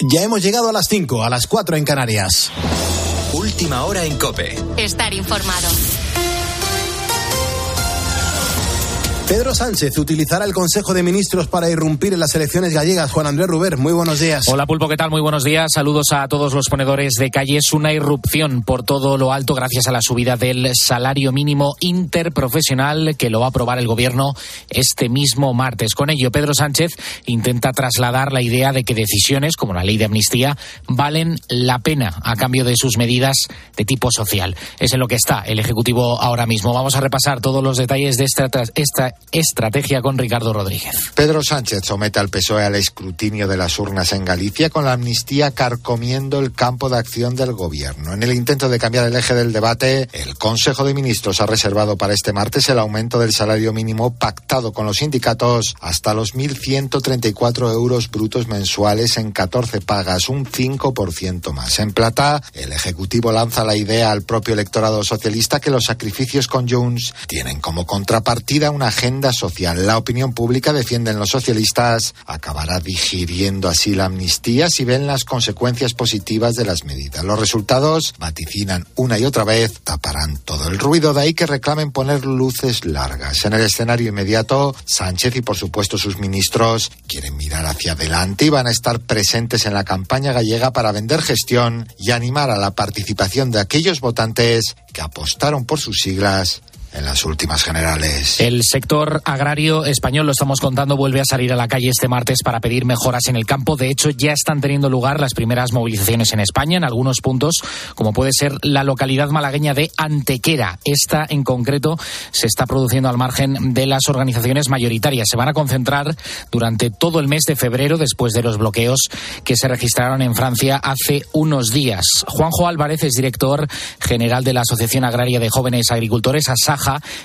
Ya hemos llegado a las 5, a las 4 en Canarias. Última hora en Cope. Estar informado. Pedro Sánchez utilizará el Consejo de Ministros para irrumpir en las elecciones gallegas. Juan Andrés Ruber, muy buenos días. Hola Pulpo, ¿qué tal? Muy buenos días. Saludos a todos los ponedores de calle. Es una irrupción por todo lo alto gracias a la subida del salario mínimo interprofesional que lo va a aprobar el Gobierno este mismo martes. Con ello, Pedro Sánchez intenta trasladar la idea de que decisiones como la ley de amnistía valen la pena a cambio de sus medidas de tipo social. Es en lo que está el Ejecutivo ahora mismo. Vamos a repasar todos los detalles de esta, esta estrategia con Ricardo Rodríguez. Pedro Sánchez somete al PSOE al escrutinio de las urnas en Galicia con la amnistía carcomiendo el campo de acción del gobierno. En el intento de cambiar el eje del debate, el Consejo de Ministros ha reservado para este martes el aumento del salario mínimo pactado con los sindicatos hasta los 1.134 euros brutos mensuales en 14 pagas, un 5% más. En plata, el Ejecutivo lanza la idea al propio electorado socialista que los sacrificios con Junts tienen como contrapartida una agenda La opinión pública, defienden los socialistas, acabará digiriendo así la amnistía si ven las consecuencias positivas de las medidas. Los resultados, vaticinan una y otra vez, taparán todo el ruido. De ahí que reclamen poner luces largas. En el escenario inmediato, Sánchez y por supuesto sus ministros quieren mirar hacia adelante y van a estar presentes en la campaña gallega para vender gestión y animar a la participación de aquellos votantes que apostaron por sus siglas en las últimas generales. El sector agrario español, lo estamos contando, vuelve a salir a la calle este martes para pedir mejoras en el campo. De hecho, ya están teniendo lugar las primeras movilizaciones en España, en algunos puntos, como puede ser la localidad malagueña de Antequera. Esta, en concreto, se está produciendo al margen de las organizaciones mayoritarias. Se van a concentrar durante todo el mes de febrero, después de los bloqueos que se registraron en Francia hace unos días. Juanjo Álvarez es director general de la Asociación Agraria de Jóvenes Agricultores,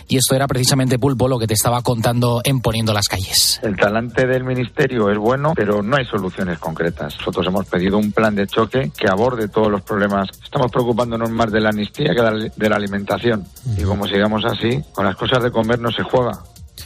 Y esto era precisamente Pulpo lo que te estaba contando en Poniendo las calles. El talante del Ministerio es bueno, pero no hay soluciones concretas. Nosotros hemos pedido un plan de choque que aborde todos los problemas. Estamos preocupándonos más de la amnistía que de la alimentación. Y como sigamos así, con las cosas de comer no se juega.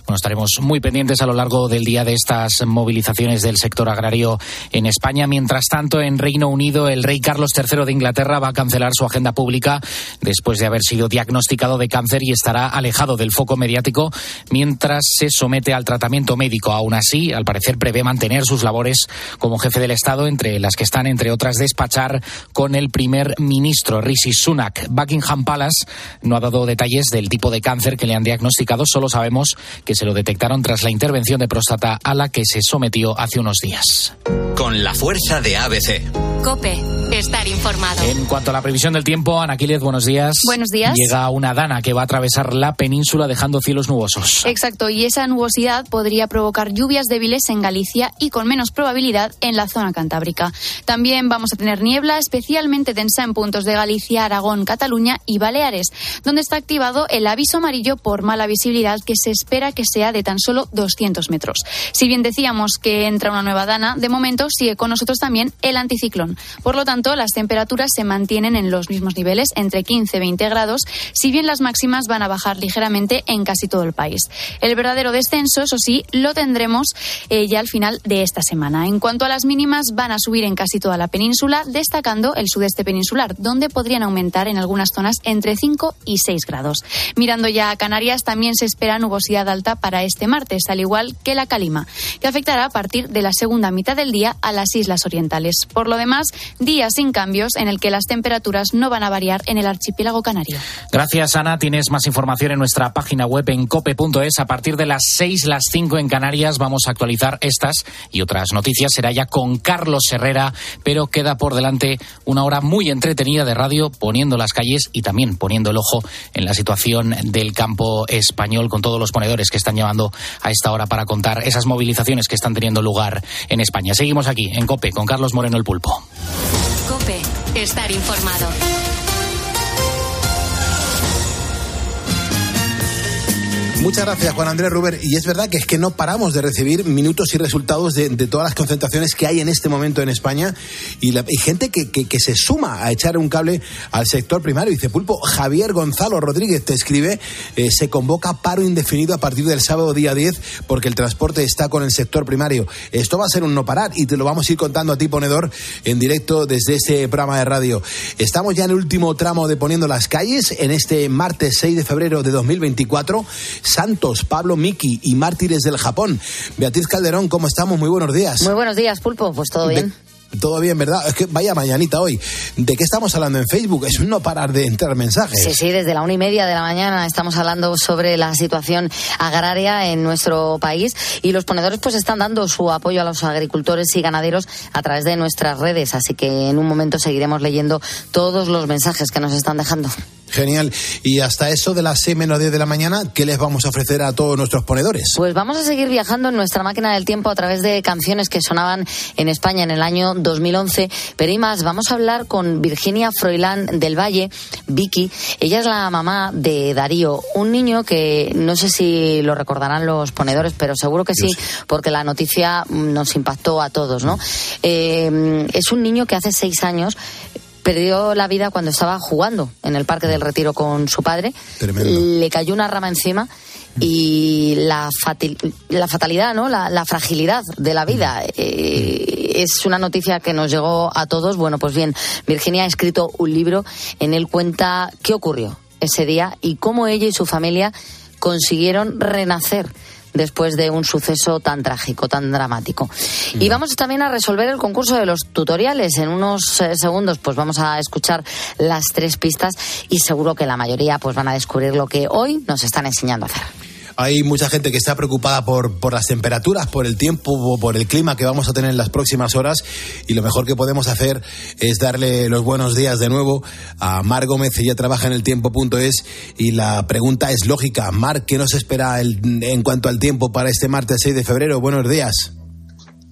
Bueno, estaremos muy pendientes a lo largo del día de estas movilizaciones del sector agrario en España. Mientras tanto, en Reino Unido, el rey Carlos III de Inglaterra va a cancelar su agenda pública después de haber sido diagnosticado de cáncer y estará alejado del foco mediático mientras se somete al tratamiento médico. Aún así, al parecer prevé mantener sus labores como jefe del Estado, entre las que están, entre otras, despachar con el primer ministro Rishi Sunak. Buckingham Palace no ha dado detalles del tipo de cáncer que le han diagnosticado, solo sabemos que se lo detectaron tras la intervención de próstata a la que se sometió hace unos días. Con la fuerza de ABC. Cope, estar informado. En cuanto a la previsión del tiempo, Ana buenos días. Buenos días. Llega una dana que va a atravesar la península dejando cielos nubosos. Exacto, y esa nubosidad podría provocar lluvias débiles en Galicia y con menos probabilidad en la zona cantábrica. También vamos a tener niebla especialmente densa en puntos de Galicia, Aragón, Cataluña y Baleares, donde está activado el aviso amarillo por mala visibilidad que se espera que sea de tan solo 200 metros. Si bien decíamos que entra una nueva dana, de momento sigue con nosotros también el anticiclón. Por lo tanto, las temperaturas se mantienen en los mismos niveles, entre 15 y 20 grados, si bien las máximas van a bajar ligeramente en casi todo el país. El verdadero descenso, eso sí, lo tendremos eh, ya al final de esta semana. En cuanto a las mínimas, van a subir en casi toda la península, destacando el sudeste peninsular, donde podrían aumentar en algunas zonas entre 5 y 6 grados. Mirando ya a Canarias, también se espera nubosidad alta para este martes, al igual que la calima, que afectará a partir de la segunda mitad del día a las islas orientales. Por lo demás, días sin cambios en el que las temperaturas no van a variar en el archipiélago canario. Gracias, Ana. Tienes más información en nuestra página web en cope.es. A partir de las 6, las 5 en Canarias vamos a actualizar estas y otras noticias. Será ya con Carlos Herrera, pero queda por delante una hora muy entretenida de radio poniendo las calles y también poniendo el ojo en la situación del campo español con todos los ponedores que están llevando a esta hora para contar esas movilizaciones que están teniendo lugar en España. Seguimos aquí en COPE con Carlos Moreno el Pulpo. COPE, estar informado. Muchas gracias, Juan Andrés Ruber. Y es verdad que es que no paramos de recibir minutos y resultados de, todas las concentraciones que hay en este momento en España y, la, gente que, se suma a echar un cable al sector primario. Dice Pulpo, Javier Gonzalo Rodríguez te escribe, eh, se convoca paro indefinido a partir del sábado día 10 porque el transporte está con el sector primario. Esto va a ser un no parar y te lo vamos a ir contando a ti, ponedor, en directo desde este programa de radio. Estamos ya en el último tramo de Poniendo las calles en este martes 6 de febrero de 2024. Santos, Pablo Miki y Mártires del Japón. Beatriz Calderón, ¿cómo estamos? Muy buenos días. Muy buenos días, Pulpo. Pues todo bien. todo bien, ¿verdad? Es que vaya mañanita hoy. ¿De qué estamos hablando en Facebook? Es un no parar de entrar mensajes. Sí, sí, desde la una y media de la mañana estamos hablando sobre la situación agraria en nuestro país y los ponedores pues están dando su apoyo a los agricultores y ganaderos a través de nuestras redes. Así que en un momento seguiremos leyendo todos los mensajes que nos están dejando. Genial. Y hasta eso de las 6 menos 10 de la mañana, ¿qué les vamos a ofrecer a todos nuestros ponedores? Pues vamos a seguir viajando en nuestra máquina del tiempo a través de canciones que sonaban en España en el año 2011. Pero y más, vamos a hablar con Virginia Froilán del Valle, Vicky. Ella es la mamá de Darío, un niño que no sé si lo recordarán los ponedores, pero seguro que sí, porque la noticia nos impactó a todos, ¿no? Eh, es un niño que hace seis años perdió la vida cuando estaba jugando en el Parque del Retiro con su padre. Le cayó una rama encima y la, la fatalidad, ¿no? La, fragilidad de la vida. Eh, es una noticia que nos llegó a todos. Bueno, pues bien, Virginia ha escrito un libro en él cuenta qué ocurrió ese día y cómo ella y su familia consiguieron renacer después de un suceso tan trágico, tan dramático. Y vamos también a resolver el concurso de los tutoriales. En unos eh, segundos pues vamos a escuchar las tres pistas y seguro que la mayoría pues van a descubrir lo que hoy nos están enseñando a hacer. Hay mucha gente que está preocupada por, por las temperaturas, por el tiempo, por el clima que vamos a tener en las próximas horas y lo mejor que podemos hacer es darle los buenos días de nuevo a Mar Gómez, ella trabaja en el tiempo.es y la pregunta es lógica. Mar, ¿qué nos espera en cuanto al tiempo para este martes 6 de febrero? Buenos días.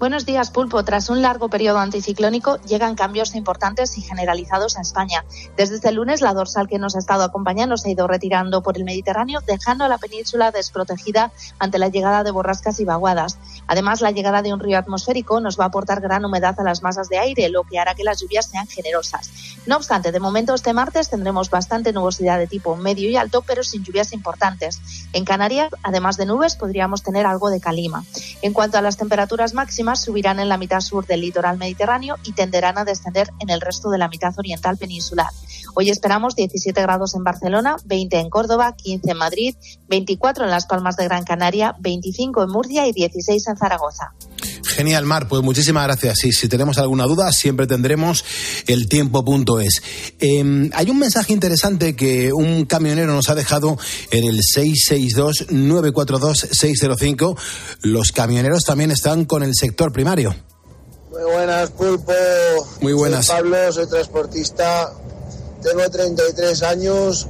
Buenos días, Pulpo. Tras un largo periodo anticiclónico, llegan cambios importantes y generalizados a España. Desde este lunes, la dorsal que nos ha estado acompañando se ha ido retirando por el Mediterráneo, dejando a la península desprotegida ante la llegada de borrascas y vaguadas. Además, la llegada de un río atmosférico nos va a aportar gran humedad a las masas de aire, lo que hará que las lluvias sean generosas. No obstante, de momento este martes tendremos bastante nubosidad de tipo medio y alto, pero sin lluvias importantes. En Canarias, además de nubes, podríamos tener algo de calima. En cuanto a las temperaturas máximas, subirán en la mitad sur del litoral mediterráneo y tenderán a descender en el resto de la mitad oriental peninsular. Hoy esperamos 17 grados en Barcelona, 20 en Córdoba, 15 en Madrid, 24 en Las Palmas de Gran Canaria, 25 en Murcia y 16 en Zaragoza. Genial, Mar, pues muchísimas gracias. Y si tenemos alguna duda, siempre tendremos el tiempo.es. Eh, hay un mensaje interesante que un camionero nos ha dejado en el 662-942-605. Los camioneros también están con el sector primario. Muy buenas, Pulpo. Muy buenas. Soy Pablo, soy transportista. Tengo 33 años.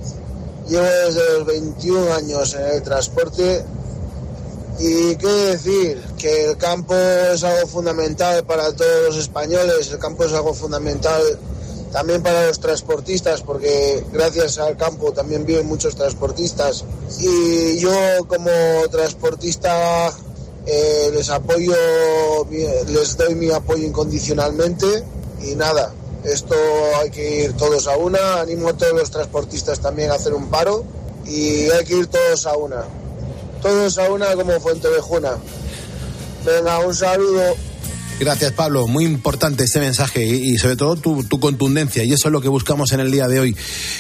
Llevo desde los 21 años en el transporte y qué decir, que el campo es algo fundamental para todos los españoles, el campo es algo fundamental también para los transportistas, porque gracias al campo también viven muchos transportistas. Y yo como transportista eh, les apoyo, les doy mi apoyo incondicionalmente y nada, esto hay que ir todos a una, animo a todos los transportistas también a hacer un paro y hay que ir todos a una todos a una como Fuente Juna. Venga, un saludo. Gracias, Pablo. Muy importante este mensaje y, sobre todo tu, contundencia. Y eso es lo que buscamos en el día de hoy.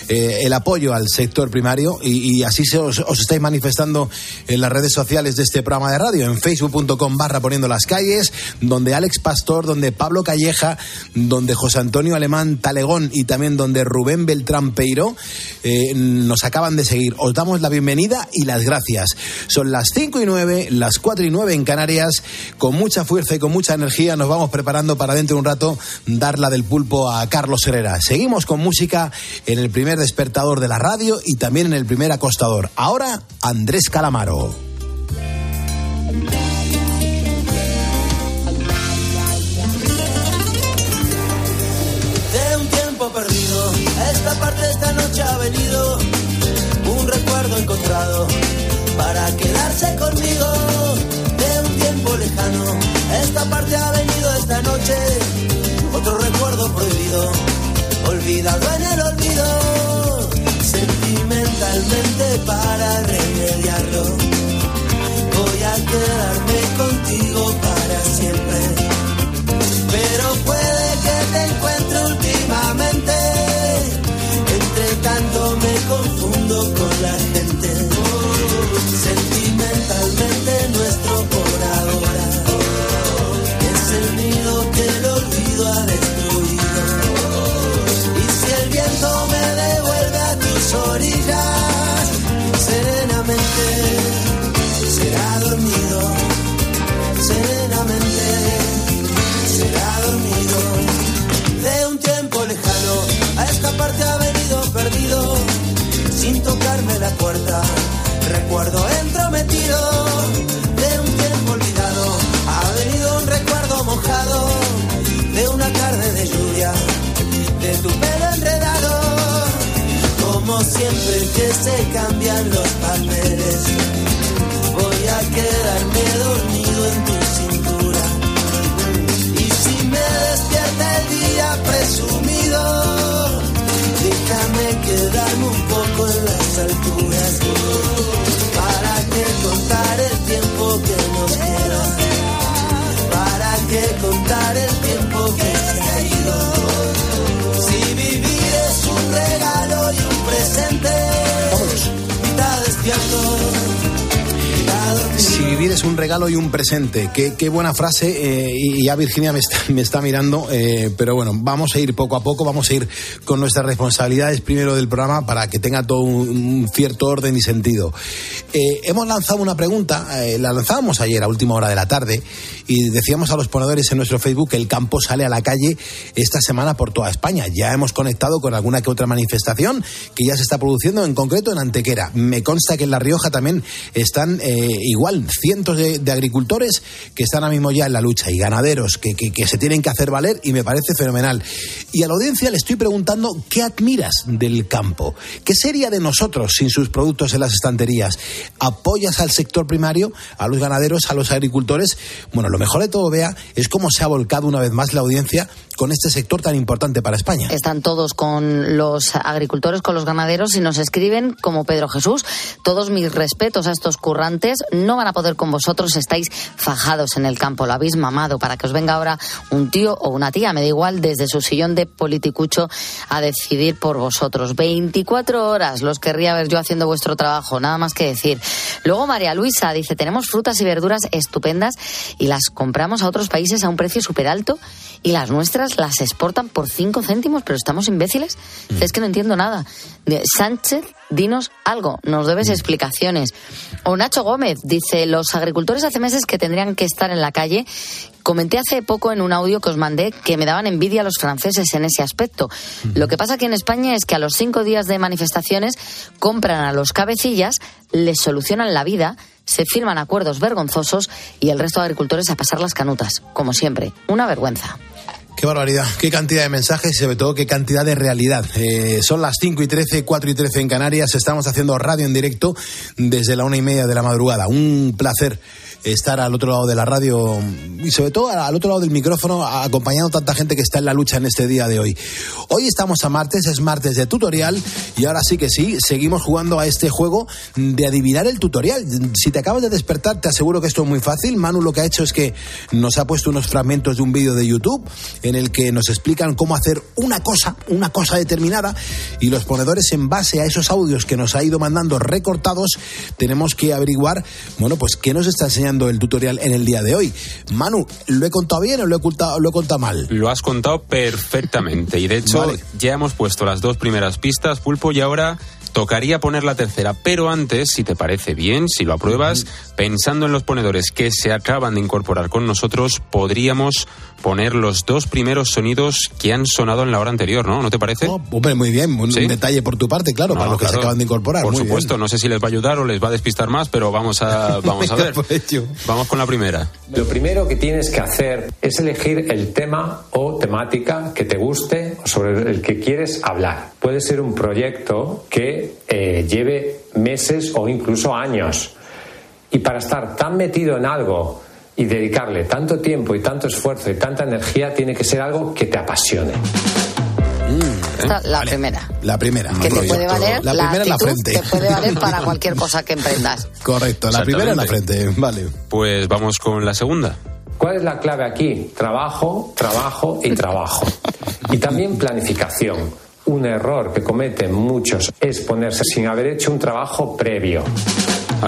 Eh, el apoyo al sector primario y, así se os, estáis manifestando en las redes sociales de este programa de radio, en facebook.com barra poniendo las calles, donde Alex Pastor, donde Pablo Calleja, donde José Antonio Alemán Talegón y también donde Rubén Beltrán Peiro eh, nos acaban de seguir. Os damos la bienvenida y las gracias. Son las 5 y 9, las 4 y 9 en Canarias, con mucha fuerza y con mucha energía nos vamos preparando para dentro de un rato dar la del pulpo a Carlos Herrera. Seguimos con música en el primer despertador de la radio y también en el primer acostador. Ahora, Andrés Calamaro. De un tiempo perdido, esta parte esta noche ha venido un recuerdo encontrado para quedarse conmigo de un tiempo lejano. Esta parte ha venido esta noche, otro recuerdo prohibido, olvidado en el olvido, sentimentalmente para remediarlo. Voy a quedarme contigo para Recuerdo entrometido de un tiempo olvidado. Ha venido un recuerdo mojado de una tarde de lluvia, de tu pelo enredado. Como siempre que se cambian los papeles, voy a quedarme es un regalo y un presente. Qué, qué buena frase. eh, y ya Virginia me está, me está mirando. eh, pero bueno, vamos a ir poco a poco. Vamos a ir con nuestras responsabilidades primero del programa para que tenga todo un cierto orden y sentido. Eh, hemos lanzado una pregunta. eh, la lanzábamos ayer a última hora de la tarde. Y decíamos a los ponedores en nuestro Facebook que el campo sale a la calle esta semana por toda España. Ya hemos conectado con alguna que otra manifestación que ya se está produciendo, en concreto en Antequera. Me consta que en La Rioja también están eh, igual cientos de, agricultores que están ahora mismo ya en la lucha y ganaderos que se tienen que hacer valer y me parece fenomenal. Y a la audiencia le estoy preguntando qué admiras del campo. ¿Qué sería de nosotros sin sus productos en las estanterías? ¿Apoyas al sector primario, a los ganaderos, a los agricultores? Bueno, lo mejor de todo, vea, es cómo se ha volcado una vez más la audiencia con este sector tan importante para España. Están todos con los agricultores, con los ganaderos y nos escriben como Pedro Jesús. Todos mis respetos a estos currantes. No van a poder con vosotros. Estáis fajados en el campo. Lo habéis mamado para que os venga ahora un tío o una tía. Me da igual desde su sillón de politicucho a decidir por vosotros. 24 horas los querría ver yo haciendo vuestro trabajo. Nada más que decir. Luego María Luisa dice, tenemos frutas y verduras estupendas y las compramos a otros países a un precio súper alto y las nuestras las exportan por 5 céntimos, pero estamos imbéciles. Dice, Es que no entiendo nada. De- Sánchez, dinos algo, nos debes explicaciones. O Nacho Gómez dice, los agricultores hace meses que tendrían que estar en la calle. Comenté hace poco en un audio que os mandé que me daban envidia a los franceses en ese aspecto. Lo que pasa aquí en España es que a los cinco días de manifestaciones compran a los cabecillas, les solucionan la vida, se firman acuerdos vergonzosos y el resto de agricultores a pasar las canutas, como siempre. Una vergüenza. Qué barbaridad, qué cantidad de mensajes y sobre todo qué cantidad de realidad. Eh, son las 5 y 13, 4 y 13 en Canarias, estamos haciendo radio en directo desde la una y media de la madrugada. Un placer estar al otro lado de la radio y sobre todo al otro lado del micrófono acompañando tanta gente que está en la lucha en este día de hoy. Hoy estamos a martes, es martes de tutorial y ahora sí que sí, seguimos jugando a este juego de adivinar el tutorial. Si te acabas de despertar, te aseguro que esto es muy fácil. Manu lo que ha hecho es que nos ha puesto unos fragmentos de un vídeo de YouTube en el que nos explican cómo hacer una cosa, una cosa determinada y los ponedores en base a esos audios que nos ha ido mandando recortados, tenemos que averiguar, bueno, pues qué nos está enseñando el tutorial en el día de hoy. Manu, ¿lo he contado bien o lo he contado, lo he contado mal? Lo has contado perfectamente. Y de hecho, Vale. ya hemos puesto las dos primeras pistas, Pulpo, y ahora tocaría poner la tercera. Pero antes, si te parece bien, si lo apruebas, pensando en los ponedores que se acaban de incorporar con nosotros, podríamos poner los dos primeros sonidos que han sonado en la hora anterior, ¿no? ¿No te parece? No, hombre, muy bien, un, ¿Sí? un detalle por tu parte, claro, para los que se acaban de incorporar. Por muy bien. supuesto, no sé si les va a ayudar o les va a despistar más, pero vamos a, vamos a ver. Vamos con la primera. Lo primero que tienes que hacer es elegir el tema o temática que te guste o sobre el que quieres hablar. Puede ser un proyecto que eh, lleve meses o incluso años. Y para estar tan metido en algo y dedicarle tanto tiempo y tanto esfuerzo y tanta energía, tiene que ser algo que te apasione. Esta, la primera. La primera. Que te puede valer, la primera en la frente. te puede valer para cualquier cosa que emprendas. Correcto, la primera en la frente. Vale. Pues vamos con la segunda. ¿Cuál es la clave aquí? Trabajo, trabajo y trabajo. Y también planificación. Un error que cometen muchos es ponerse sin haber hecho un trabajo previo.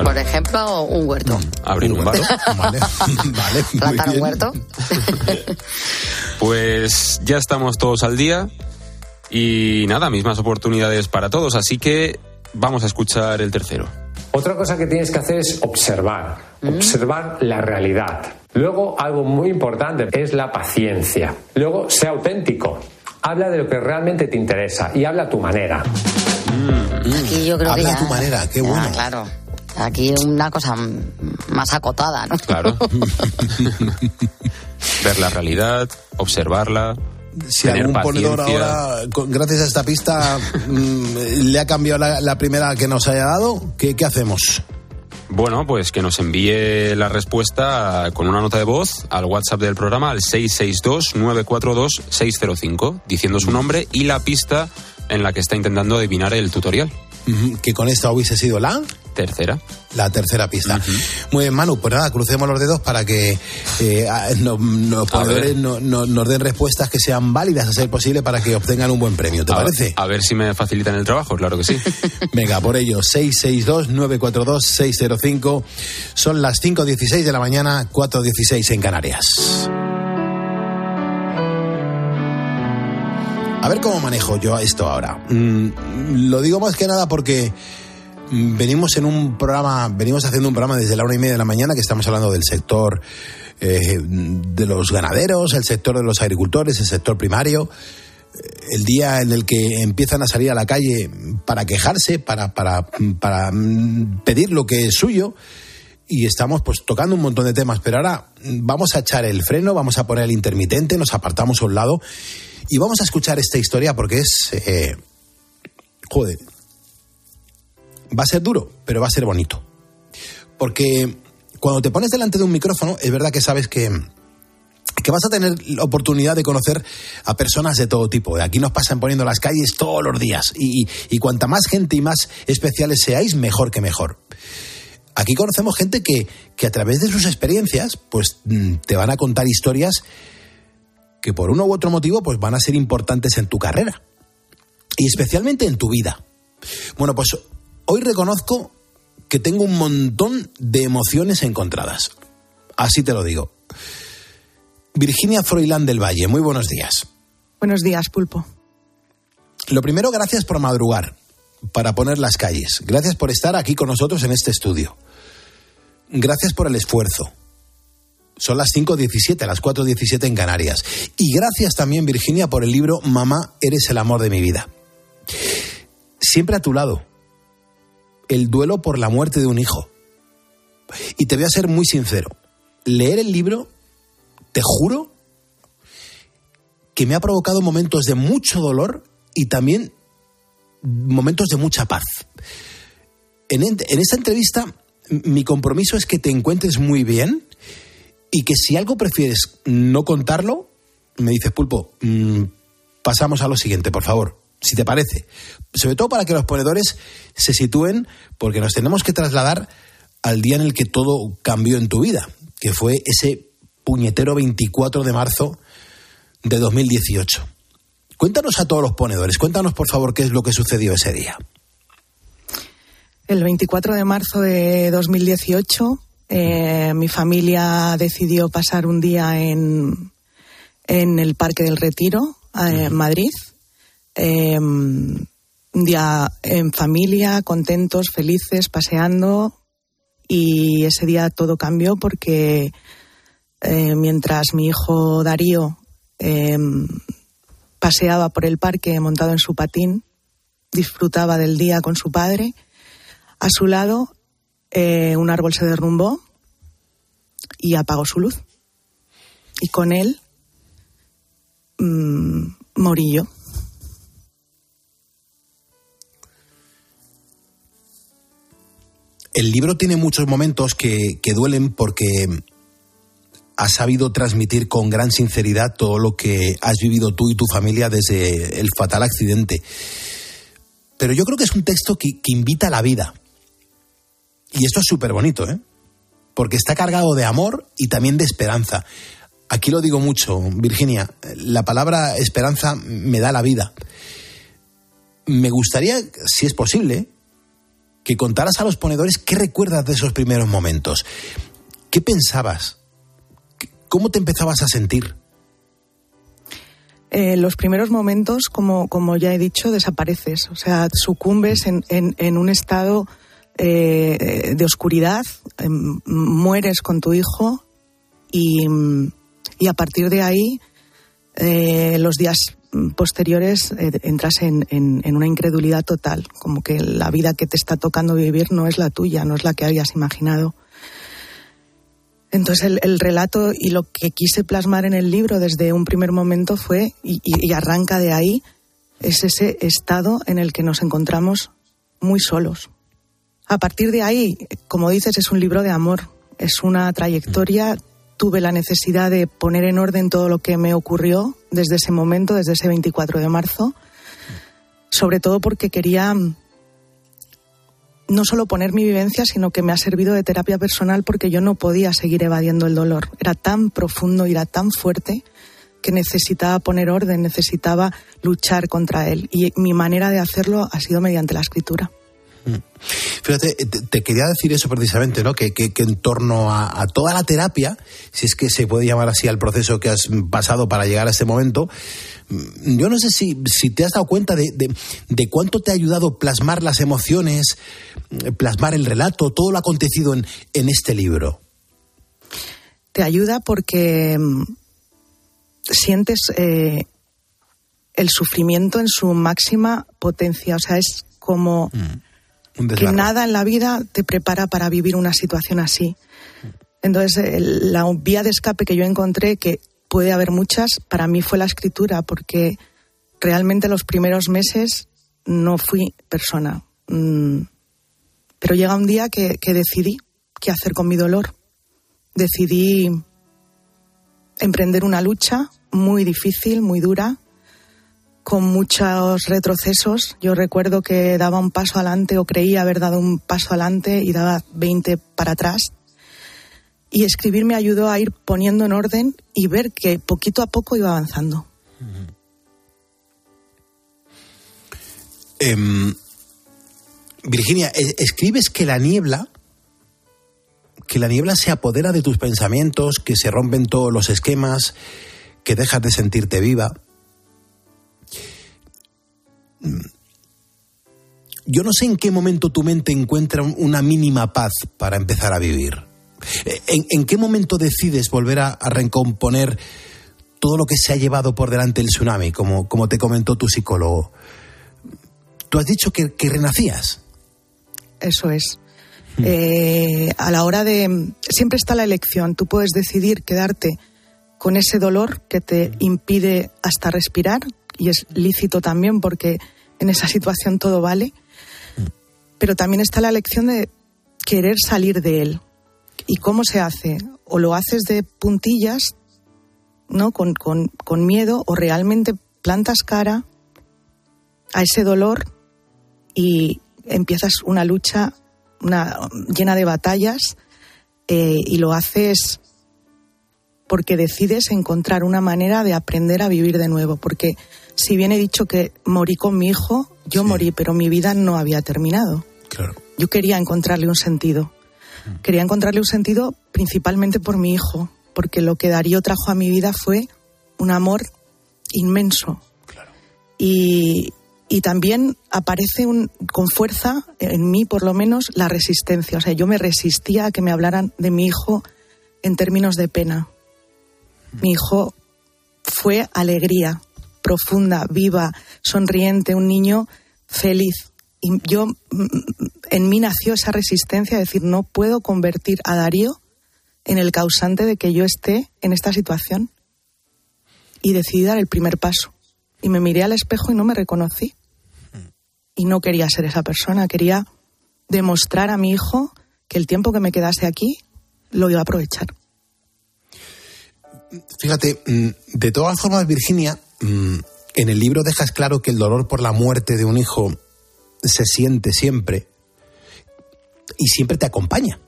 Por ejemplo, un huerto. Abrir un bar. Vale, vale. muy Plantar un huerto. Pues ya estamos todos al día y nada, mismas oportunidades para todos, así que vamos a escuchar el tercero. Otra cosa que tienes que hacer es observar, observar la realidad. Luego, algo muy importante es la paciencia. Luego, sea auténtico. Habla de lo que realmente te interesa y habla a tu manera. Aquí yo creo Habla que a tu manera, qué ya, bueno. claro. Aquí una cosa más acotada, ¿no? Claro. Ver la realidad, observarla. Si tener algún ponedor paciencia. ahora, con- gracias a esta pista, mm, le ha cambiado la, la primera que nos haya dado, ¿qué, qué hacemos? Bueno, pues que nos envíe la respuesta con una nota de voz al WhatsApp del programa al 662-942-605, diciendo su nombre y la pista en la que está intentando adivinar el tutorial. Que con esta hubiese sido la, Tercera. la tercera pista. Muy bien, Manu, pues nada, crucemos los dedos para que eh, no- nos den respuestas que sean válidas a ser posible para que obtengan un buen premio. ¿Te a, parece? A ver si me facilitan el trabajo, claro que sí. Venga, por ello, 662-942-605. Son las 5.16 de la mañana, 4.16 en Canarias. A ver cómo manejo yo esto ahora. Mm, lo digo más que nada porque venimos en un programa, venimos haciendo un programa desde la una y media de la mañana que estamos hablando del sector eh, de los ganaderos, el sector de los agricultores, el sector primario el día en el que empiezan a salir a la calle para quejarse, para, para, para mm, pedir lo que es suyo. Y estamos pues tocando un montón de temas, pero ahora mm, vamos a echar el freno, vamos a poner el intermitente, nos apartamos a un lado y vamos a escuchar esta historia porque es... eh, joder. Va a ser duro, pero va a ser bonito. Porque cuando te pones delante de un micrófono, es verdad que sabes que que vas a tener la oportunidad de conocer a personas de todo tipo. Aquí nos pasan poniendo las calles todos los días y, y- cuanta más gente y más especiales seáis, mejor que mejor. Aquí conocemos gente que, que a través de sus experiencias, pues mm, te van a contar historias que por uno u otro motivo, pues van a ser importantes en tu carrera y especialmente en tu vida. Bueno, pues hoy reconozco que tengo un montón de emociones encontradas. Así te lo digo. Virginia Froilán del Valle, muy buenos días. Buenos días, Pulpo. Lo primero, gracias por madrugar para poner las calles. Gracias por estar aquí con nosotros en este estudio. Gracias por el esfuerzo. Son las 5.17, las 4.17 en Canarias. Y gracias también, Virginia, por el libro Mamá, eres el amor de mi vida. Siempre a tu lado. El duelo por la muerte de un hijo. Y te voy a ser muy sincero. Leer el libro, te juro, que me ha provocado momentos de mucho dolor y también momentos de mucha paz. En, esta entrevista, mi compromiso es que te encuentres muy bien y que si algo prefieres no contarlo, me dices, Pulpo, mm, pasamos a lo siguiente, por favor, si te parece. Sobre todo para que los ponedores se sitúen, porque nos tenemos que trasladar al día en el que todo cambió en tu vida, que fue ese puñetero 24 de marzo de 2018. Cuéntanos a todos los ponedores, cuéntanos por favor qué es lo que sucedió ese día. El 24 de marzo de 2018, eh, mi familia decidió pasar un día en, en el Parque del Retiro, eh, en Madrid. Eh, un día en familia, contentos, felices, paseando. Y ese día todo cambió porque eh, mientras mi hijo Darío eh, paseaba por el parque montado en su patín, disfrutaba del día con su padre. A su lado, eh, un árbol se derrumbó y apagó su luz. Y con él mm, morí yo. El libro tiene muchos momentos que, que duelen porque has sabido transmitir con gran sinceridad todo lo que has vivido tú y tu familia desde el fatal accidente. Pero yo creo que es un texto que, que invita a la vida. Y esto es súper bonito, ¿eh? Porque está cargado de amor y también de esperanza. Aquí lo digo mucho, Virginia, la palabra esperanza me da la vida. Me gustaría, si es posible, que contaras a los ponedores qué recuerdas de esos primeros momentos. ¿Qué pensabas? ¿Cómo te empezabas a sentir? En los primeros momentos, como, como ya he dicho, desapareces. O sea, sucumbes en, en, un estado eh, de oscuridad, eh, mueres con tu hijo y, y, a partir de ahí, eh, los días posteriores eh, entras en, una incredulidad total, como que la vida que te está tocando vivir no es la tuya, no es la que habías imaginado. Entonces el, el, relato y lo que quise plasmar en el libro desde un primer momento fue, y, arranca de ahí, es ese estado en el que nos encontramos muy solos. A partir de ahí, como dices, es un libro de amor, es una trayectoria. Tuve la necesidad de poner en orden todo lo que me ocurrió desde ese momento, desde ese 24 de marzo, sobre todo porque quería no solo poner mi vivencia, sino que me ha servido de terapia personal porque yo no podía seguir evadiendo el dolor. Era tan profundo y era tan fuerte que necesitaba poner orden, necesitaba luchar contra él. Y mi manera de hacerlo ha sido mediante la escritura. Fíjate, te, te, quería decir eso precisamente, ¿no? Que, que, que en torno a, a, toda la terapia, si es que se puede llamar así al proceso que has pasado para llegar a este momento, mm, yo no sé si, si te has dado cuenta de, de, de, cuánto te ha ayudado plasmar las emociones, mm, plasmar el relato, todo lo acontecido en, en este libro. Te ayuda porque mm, sientes eh, el sufrimiento en su máxima potencia, o sea, es como... Mm que nada en la vida te prepara para vivir una situación así. Entonces, la vía de escape que yo encontré, que puede haber muchas, para mí fue la escritura, porque realmente los primeros meses no fui persona. Mm, pero llega un día que, que decidí qué hacer con mi dolor. Decidí emprender una lucha muy difícil, muy dura, con muchos retrocesos. Yo recuerdo que daba un paso adelante o creía haber dado un paso adelante y daba 20 para atrás. Y escribir me ayudó a ir poniendo en orden y ver que poquito a poco iba avanzando. Eh, Virginia, escribes que la niebla, que la niebla se apodera de tus pensamientos, que se rompen todos los esquemas, que dejas de sentirte viva. Yo no sé en qué momento tu mente encuentra una mínima paz para empezar a vivir. ¿En, en qué momento decides volver a, a, recomponer todo lo que se ha llevado por delante el tsunami, como, como te comentó tu psicólogo? Tú has dicho que, que renacías. Eso es. Hmm. Eh, a la hora de... Siempre está la elección. Tú puedes decidir quedarte con ese dolor que te impide hasta respirar, y es lícito también porque en esa situación todo vale, pero también está la lección de querer salir de él. ¿Y cómo se hace? O lo haces de puntillas, ¿no? Con, con, con miedo, o realmente plantas cara a ese dolor y empiezas una lucha una, llena de batallas eh, y lo haces porque decides encontrar una manera de aprender a vivir de nuevo, porque si bien he dicho que morí con mi hijo, yo sí. morí, pero mi vida no había terminado. Claro. Yo quería encontrarle un sentido. Mm. Quería encontrarle un sentido principalmente por mi hijo, porque lo que Darío trajo a mi vida fue un amor inmenso. Claro. Y, y también aparece un, con fuerza, en mí por lo menos, la resistencia. O sea, yo me resistía a que me hablaran de mi hijo en términos de pena. Mm. Mi hijo fue alegría, profunda, viva, sonriente, un niño feliz. Y yo, en mí nació esa resistencia, de decir, no puedo convertir a Darío en el causante de que yo esté en esta situación. Y decidí dar el primer paso. Y me miré al espejo y no me reconocí. Y no quería ser esa persona, quería demostrar a mi hijo que el tiempo que me quedase aquí lo iba a aprovechar. Fíjate, mm, de todas formas, Virginia, mm, en el libro dejas claro que el dolor por la muerte de un hijo se siente siempre y siempre te acompaña.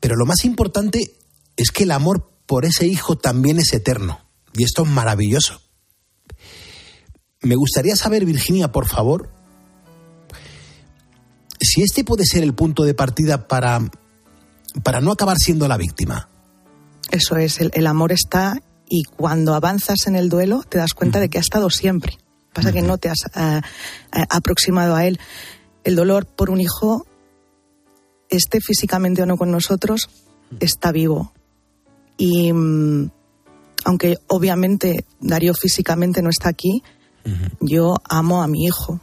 Pero lo más importante es que el amor por ese hijo también es eterno. Y esto es maravilloso. Me gustaría saber, Virginia, por favor, si este puede ser el punto de partida para, para no acabar siendo la víctima. Eso es, el, el amor está y cuando avanzas en el duelo te das cuenta de que ha estado siempre. Pasa que no te has eh, eh, aproximado a él. El dolor por un hijo, esté físicamente o no con nosotros, está vivo. Y mm, aunque obviamente Darío físicamente no está aquí, yo amo a mi hijo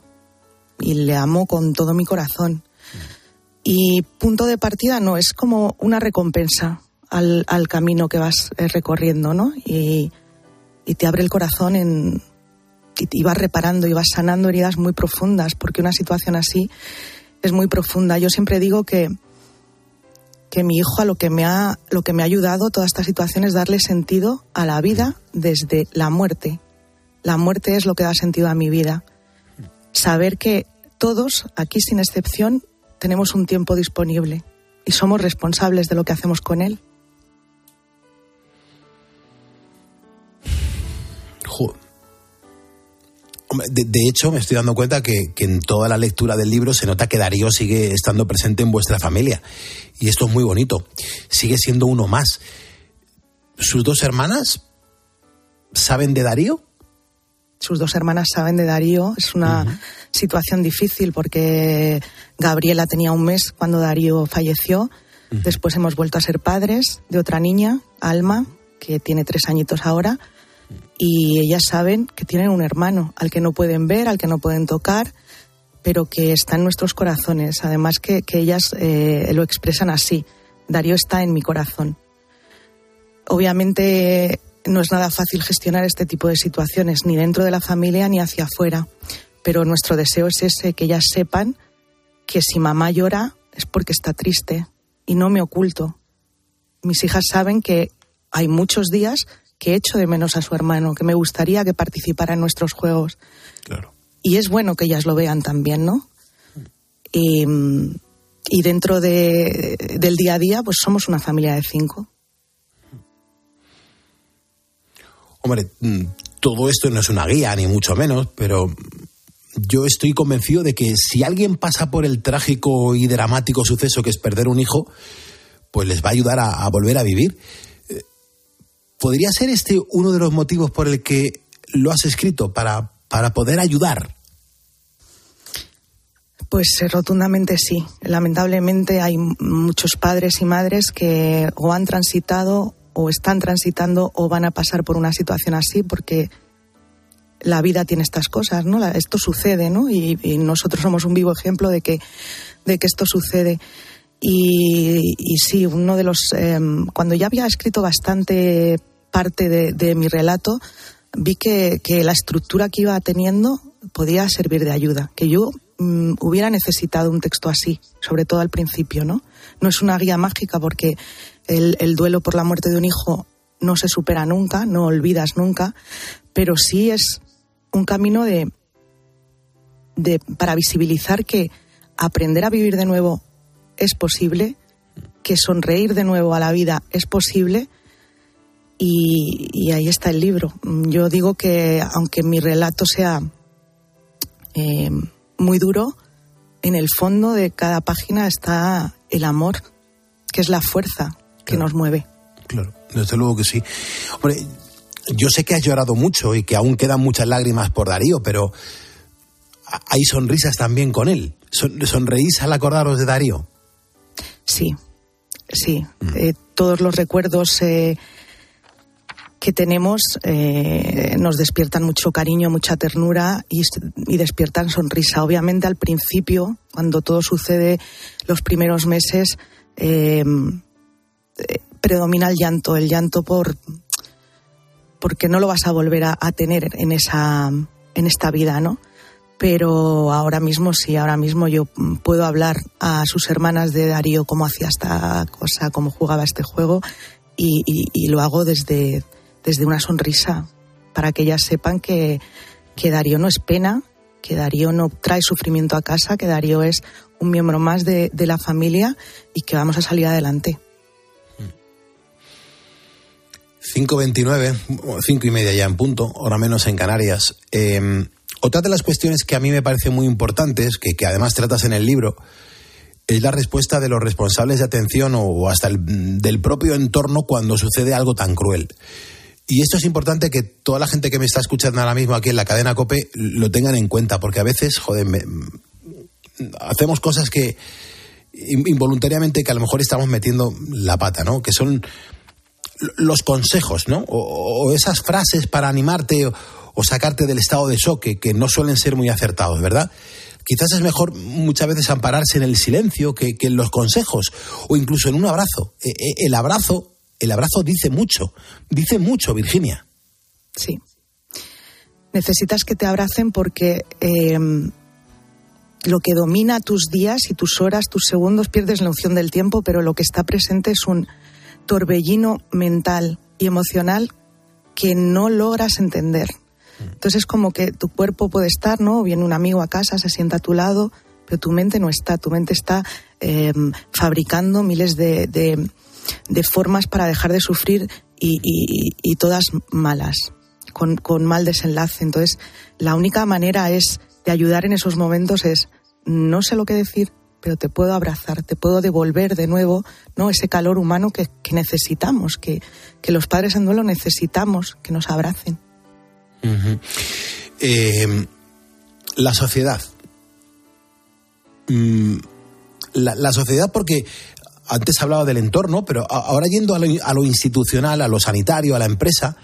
y le amo con todo mi corazón. Y punto de partida no, es como una recompensa al, al camino que vas eh, recorriendo, ¿no? Y, y te abre el corazón y vas reparando y vas sanando heridas muy profundas, porque una situación así es muy profunda. Yo siempre digo que, que mi hijo a lo que me ha lo que me ha ayudado toda esta situación es darle sentido a la vida desde la muerte. La muerte es lo que da sentido a mi vida. Saber que todos, aquí sin excepción, tenemos un tiempo disponible y somos responsables de lo que hacemos con él. De, de hecho, me estoy dando cuenta que, que en toda la lectura del libro se nota que Darío sigue estando presente en vuestra familia. Y esto es muy bonito. Sigue siendo uno más. ¿Sus dos hermanas saben de Darío? Sus dos hermanas saben de Darío. Es una situación difícil porque Gabriela tenía un mes cuando Darío falleció. Después hemos vuelto a ser padres de otra niña, Alma, que tiene tres añitos ahora. Y ellas saben que tienen un hermano al que no pueden ver, al que no pueden tocar, pero que está en nuestros corazones. Además que, ellas eh, lo expresan así. Darío está en mi corazón. Obviamente no es nada fácil gestionar este tipo de situaciones, ni dentro de la familia ni hacia afuera. Pero nuestro deseo es ese, que ellas sepan que si mamá llora es porque está triste y no me oculto. Mis hijas saben que hay muchos días que echo de menos a su hermano, que me gustaría que participara en nuestros juegos. Claro. Y es bueno que ellas lo vean también, ¿no? Y, y dentro de, del día a día, pues somos una familia de cinco. Hombre, mm, todo esto no es una guía, ni mucho menos, pero yo estoy convencido de que si alguien pasa por el trágico y dramático suceso que es perder un hijo, pues les va a ayudar a, a volver a vivir. ¿Podría ser este uno de los motivos por el que lo has escrito, para, para poder ayudar? Pues eh, rotundamente sí. Lamentablemente hay muchos padres y madres que o han transitado o están transitando o van a pasar por una situación así porque la vida tiene estas cosas, ¿no? Esto sucede, ¿no? Y, nosotros somos un vivo ejemplo de que, de que esto sucede. Y, y sí, uno de los. em, cuando ya había escrito bastante parte de, mi relato, vi que, que la estructura que iba teniendo podía servir de ayuda. Que yo mm, hubiera necesitado un texto así, sobre todo al principio, ¿no? No es una guía mágica porque el, el duelo por la muerte de un hijo no se supera nunca, no olvidas nunca, pero sí es un camino de, de para visibilizar que aprender a vivir de nuevo es posible, que sonreír de nuevo a la vida es posible y, y ahí está el libro. Yo digo que aunque mi relato sea eh, muy duro, en el fondo de cada página está el amor, que es la fuerza que nos mueve. Claro, desde luego que sí. Hombre, yo sé que has llorado mucho y que aún quedan muchas lágrimas por Darío, pero hay sonrisas también con él. Son- ¿Sonreís al acordaros de Darío? Sí, sí. Eh, todos los recuerdos eh, que tenemos eh, nos despiertan mucho cariño, mucha ternura y, y despiertan sonrisa. Obviamente al principio, cuando todo sucede, los primeros meses, eh, eh, predomina el llanto, el llanto por porque no lo vas a volver a, tener en esa en esta vida, ¿no? pero ahora mismo sí, ahora mismo yo puedo hablar a sus hermanas de Darío cómo hacía esta cosa, cómo jugaba este juego y lo hago desde, desde una sonrisa para que ellas sepan que, que Darío no es pena, que Darío no trae sufrimiento a casa, que Darío es un miembro más de, de la familia y que vamos a salir adelante. 5.29, 5 y media ya en punto, ahora menos en Canarias. Eh, otra de las cuestiones que a mí me parecen muy importantes, que, que, además tratas en el libro, es la respuesta de los responsables de atención o hasta el, del propio entorno cuando sucede algo tan cruel. Y esto es importante que toda la gente que me está escuchando ahora mismo aquí en la cadena COPE lo tengan en cuenta, porque a veces, joder, me, hacemos cosas que involuntariamente que a lo mejor estamos metiendo la pata, ¿no? Que son los consejos, ¿no? O, esas frases para animarte o, sacarte del estado de shock que, no suelen ser muy acertados, ¿verdad? Quizás es mejor muchas veces ampararse en el silencio que, que en los consejos o incluso en un abrazo. El abrazo el abrazo dice mucho, dice mucho, Virginia. Sí. Necesitas que te abracen porque eh, lo que domina tus días y tus horas, tus segundos, pierdes la noción del tiempo, pero lo que está presente es un torbellino mental y emocional que no logras entender. Entonces es como que tu cuerpo puede estar, ¿no? Viene un amigo a casa, se sienta a tu lado, pero tu mente no está. Tu mente está eh, fabricando miles de, de de formas para dejar de sufrir y, y, todas malas, con, con, mal desenlace. Entonces, la única manera es de ayudar en esos momentos es, no sé lo que decir, pero te puedo abrazar, te puedo devolver de nuevo ¿no? ese calor humano que, que necesitamos, que, que, los padres en duelo necesitamos que nos abracen. Eh, la sociedad. Mm, la, la, sociedad, porque antes hablaba del entorno, pero ahora yendo a lo, a lo, institucional, a lo sanitario, a la empresa,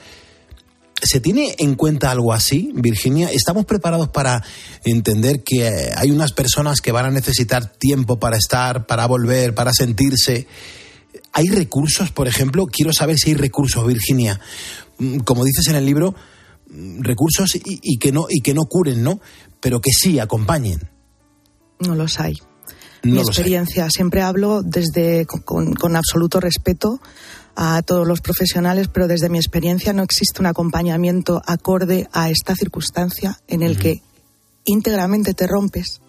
¿se tiene en cuenta algo así, Virginia? ¿Estamos preparados para entender que hay unas personas que van a necesitar tiempo para estar, para volver, para sentirse? ¿Hay recursos, por ejemplo? Quiero saber si hay recursos, Virginia. Como dices en el libro, recursos y, y que, no, y que no curen, ¿no? Pero que sí acompañen. No los hay no mi experiencia. Sé. Siempre hablo desde con, con, absoluto respeto a todos los profesionales, pero desde mi experiencia no existe un acompañamiento acorde a esta circunstancia en el uh -huh. que íntegramente te rompes.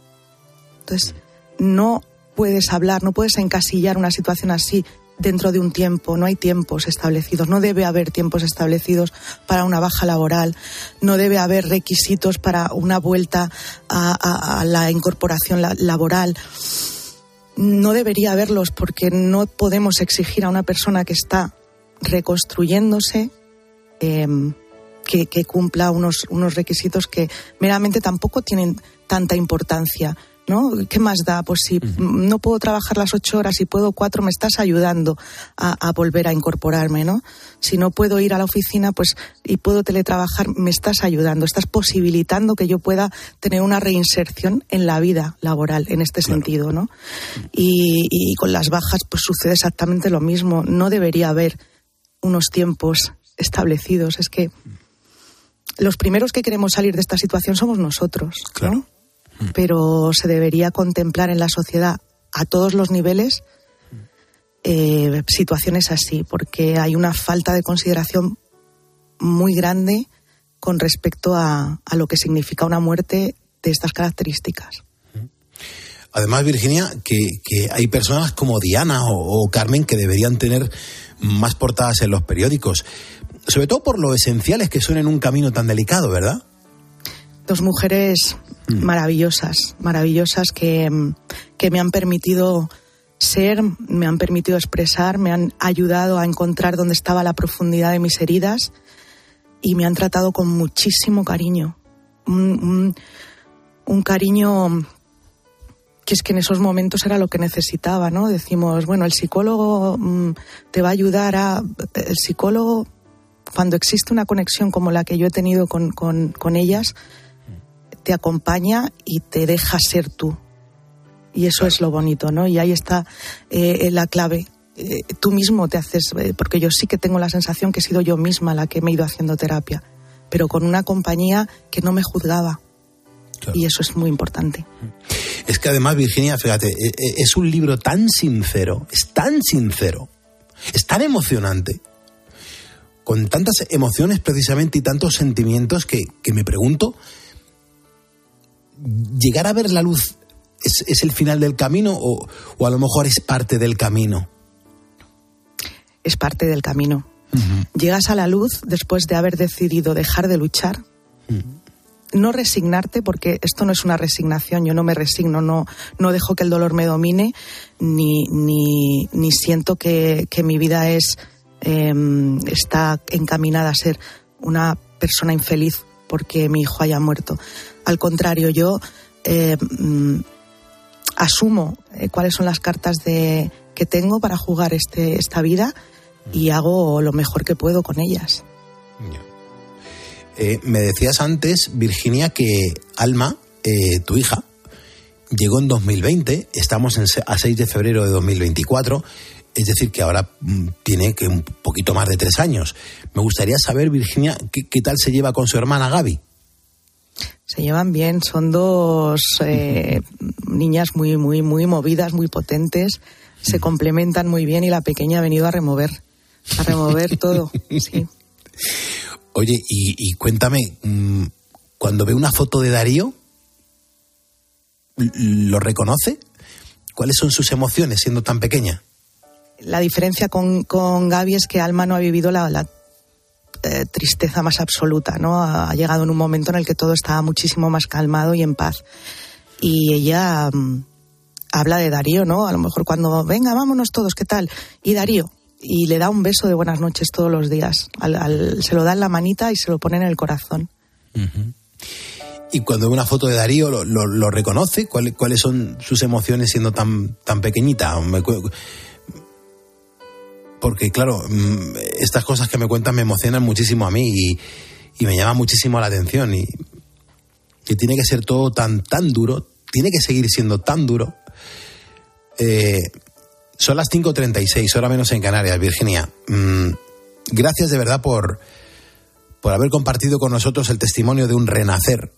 Entonces, no puedes hablar, no puedes encasillar una situación así dentro de un tiempo, no hay tiempos establecidos, no debe haber tiempos establecidos para una baja laboral, no debe haber requisitos para una vuelta a, la incorporación la, laboral. No debería haberlos porque no podemos exigir a una persona que está reconstruyéndose eh, que, que, cumpla unos, unos requisitos que meramente tampoco tienen tanta importancia. ¿No? ¿Qué más da? Pues si uh -huh. no puedo trabajar las ocho horas y puedo cuatro, me estás ayudando a, a, volver a incorporarme, ¿no? Si no puedo ir a la oficina, pues y puedo teletrabajar, me estás ayudando, estás posibilitando que yo pueda tener una reinserción en la vida laboral en este claro. sentido, ¿no? Y, y con las bajas, pues sucede exactamente lo mismo. No debería haber unos tiempos establecidos. Es que los primeros que queremos salir de esta situación somos nosotros, claro. ¿no? Pero se debería contemplar en la sociedad a todos los niveles eh, situaciones así, porque hay una falta de consideración muy grande con respecto a, a lo que significa una muerte de estas características. Además, Virginia, que, que hay personas como Diana o, o, Carmen que deberían tener más portadas en los periódicos, sobre todo por lo esenciales que son en un camino tan delicado, ¿verdad? Dos mujeres mm. maravillosas, maravillosas que, que me han permitido ser, me han permitido expresar, me han ayudado a encontrar dónde estaba la profundidad de mis heridas y me han tratado con muchísimo cariño. Un, cariño que es que en esos momentos era lo que necesitaba, ¿no? Decimos, bueno, el psicólogo mmm, te va a ayudar a... El psicólogo, cuando existe una conexión como la que yo he tenido con, con ellas, te acompaña y te deja ser tú. Y eso claro. es lo bonito, ¿no? Y ahí está eh, la clave. Eh, tú mismo te haces, eh, porque yo sí que tengo la sensación que he sido yo misma la que me he ido haciendo terapia, pero con una compañía que no me juzgaba. Y eso es muy importante. Es que además, Virginia, fíjate, es un libro tan sincero, es tan sincero, es tan emocionante, con tantas emociones precisamente y tantos sentimientos que, que me pregunto, ¿llegar a ver la luz es, es el final del camino o, o a lo mejor es parte del camino? Es parte del camino. Llegas a la luz después de haber decidido dejar de luchar, no resignarte, porque esto no es una resignación, yo no me resigno, no, no dejo que el dolor me domine, ni, ni, ni siento que, que mi vida es, eh, está encaminada a ser una persona infeliz porque mi hijo haya muerto. Al contrario, yo eh, mm, asumo eh, cuáles son las cartas de, que tengo para jugar este, esta vida y hago lo mejor que puedo con ellas. Eh, me decías antes, Virginia, que Alma, tu hija, llegó en 2020, estamos en a 6 de febrero de 2024, es decir, que ahora mm, tiene que un poquito más de tres años. Me gustaría saber, Virginia, qué, qué tal se lleva con su hermana Gaby. Se llevan bien, son dos eh, niñas muy, muy, muy movidas, muy potentes, se complementan muy bien y la pequeña ha venido a remover, a remover todo. Sí. Oye, y, y cuéntame, mm, cuando ve una foto de Darío, ¿lo reconoce? ¿Cuáles son sus emociones siendo tan pequeña? La diferencia con, con Gaby es que Alma no ha vivido la, la, eh, tristeza más absoluta, ¿no? Ha, llegado en un momento en el que todo estaba muchísimo más calmado y en paz. Y ella mm, habla de Darío, ¿no? A lo mejor cuando, venga, vámonos todos, ¿qué tal? Y Darío. Y le da un beso de buenas noches todos los días. Se lo da en la manita y se lo pone en el corazón. Y cuando ve una foto de Darío, ¿lo, lo- reconoce? ¿Cuál- ¿Cuáles son sus emociones siendo tan, tan pequeñita? Porque, claro, mm, estas cosas que me cuentan me emocionan muchísimo a mí y, me llaman muchísimo la atención. Y, y tiene que ser todo tan, tan duro, tiene que seguir siendo tan duro. Eh, son las 5.36, hora menos en Canarias, Virginia. Mm, gracias de verdad por, por haber compartido con nosotros el testimonio de un renacer.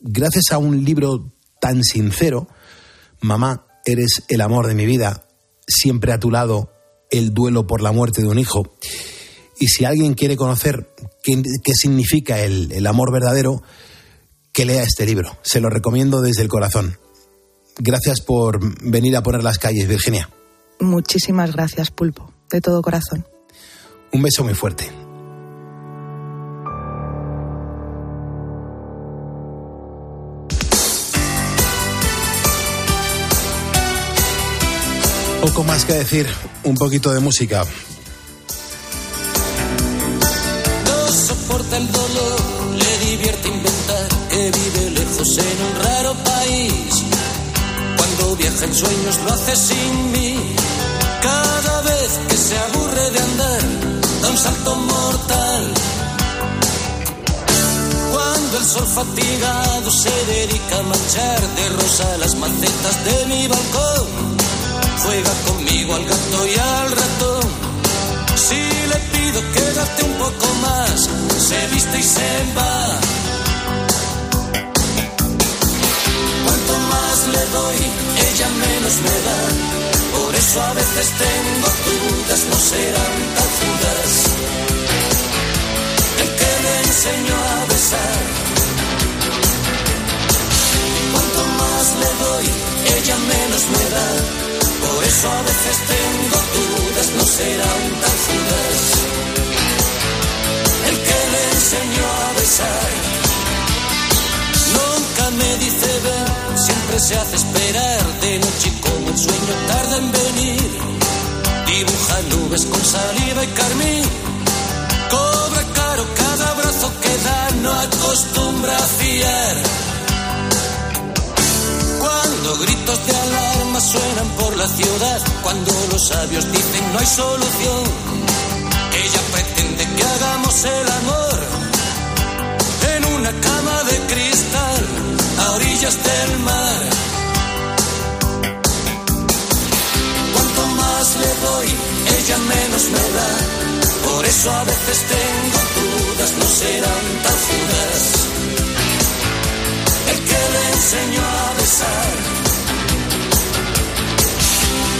Gracias a un libro tan sincero, Mamá, eres el amor de mi vida, siempre a tu lado el duelo por la muerte de un hijo. Y si alguien quiere conocer qué, qué significa el, el amor verdadero, que lea este libro. Se lo recomiendo desde el corazón. Gracias por venir a poner las calles, Virginia. Muchísimas gracias, Pulpo, de todo corazón. Un beso muy fuerte. Poco más que decir, un poquito de música. No soporta el dolor, le divierte inventar que vive lejos en un raro país. Cuando viaja en sueños lo hace sin mí. Cada vez que se aburre de andar, da un salto mortal. Cuando el sol fatigado se dedica a manchar de rosa las macetas de mi balcón, juega conmigo al gato y al ratón. Si le pido quédate un poco más, se viste y se va. Cuanto más le doy, ella menos me da. Por eso a veces tengo dudas, no serán tan dudas. El que me enseñó a besar. Cuanto más le doy, ella menos me da. Por eso a veces tengo dudas, no serán tan dudas. El que me enseñó a besar. Nunca me dice ven, siempre se hace esperar. De noche como el sueño tarda en venir. Dibuja nubes con saliva y carmín. Cobra caro cada abrazo que da, no acostumbra a fiar. Cuando gritos de alarma suenan por la ciudad, cuando los sabios dicen no hay solución, ella pretende que hagamos el amor en una cama de cristal a orillas del mar. Cuanto más le doy, ella menos me da. Por eso a veces tengo dudas, no serán tan que le enseñó a besar.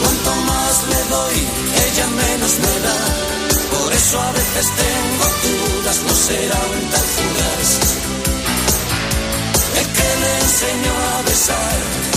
Cuanto más le doy, ella menos me da. Por eso a veces tengo dudas, no será un tal fugaz. Que le enseñó a besar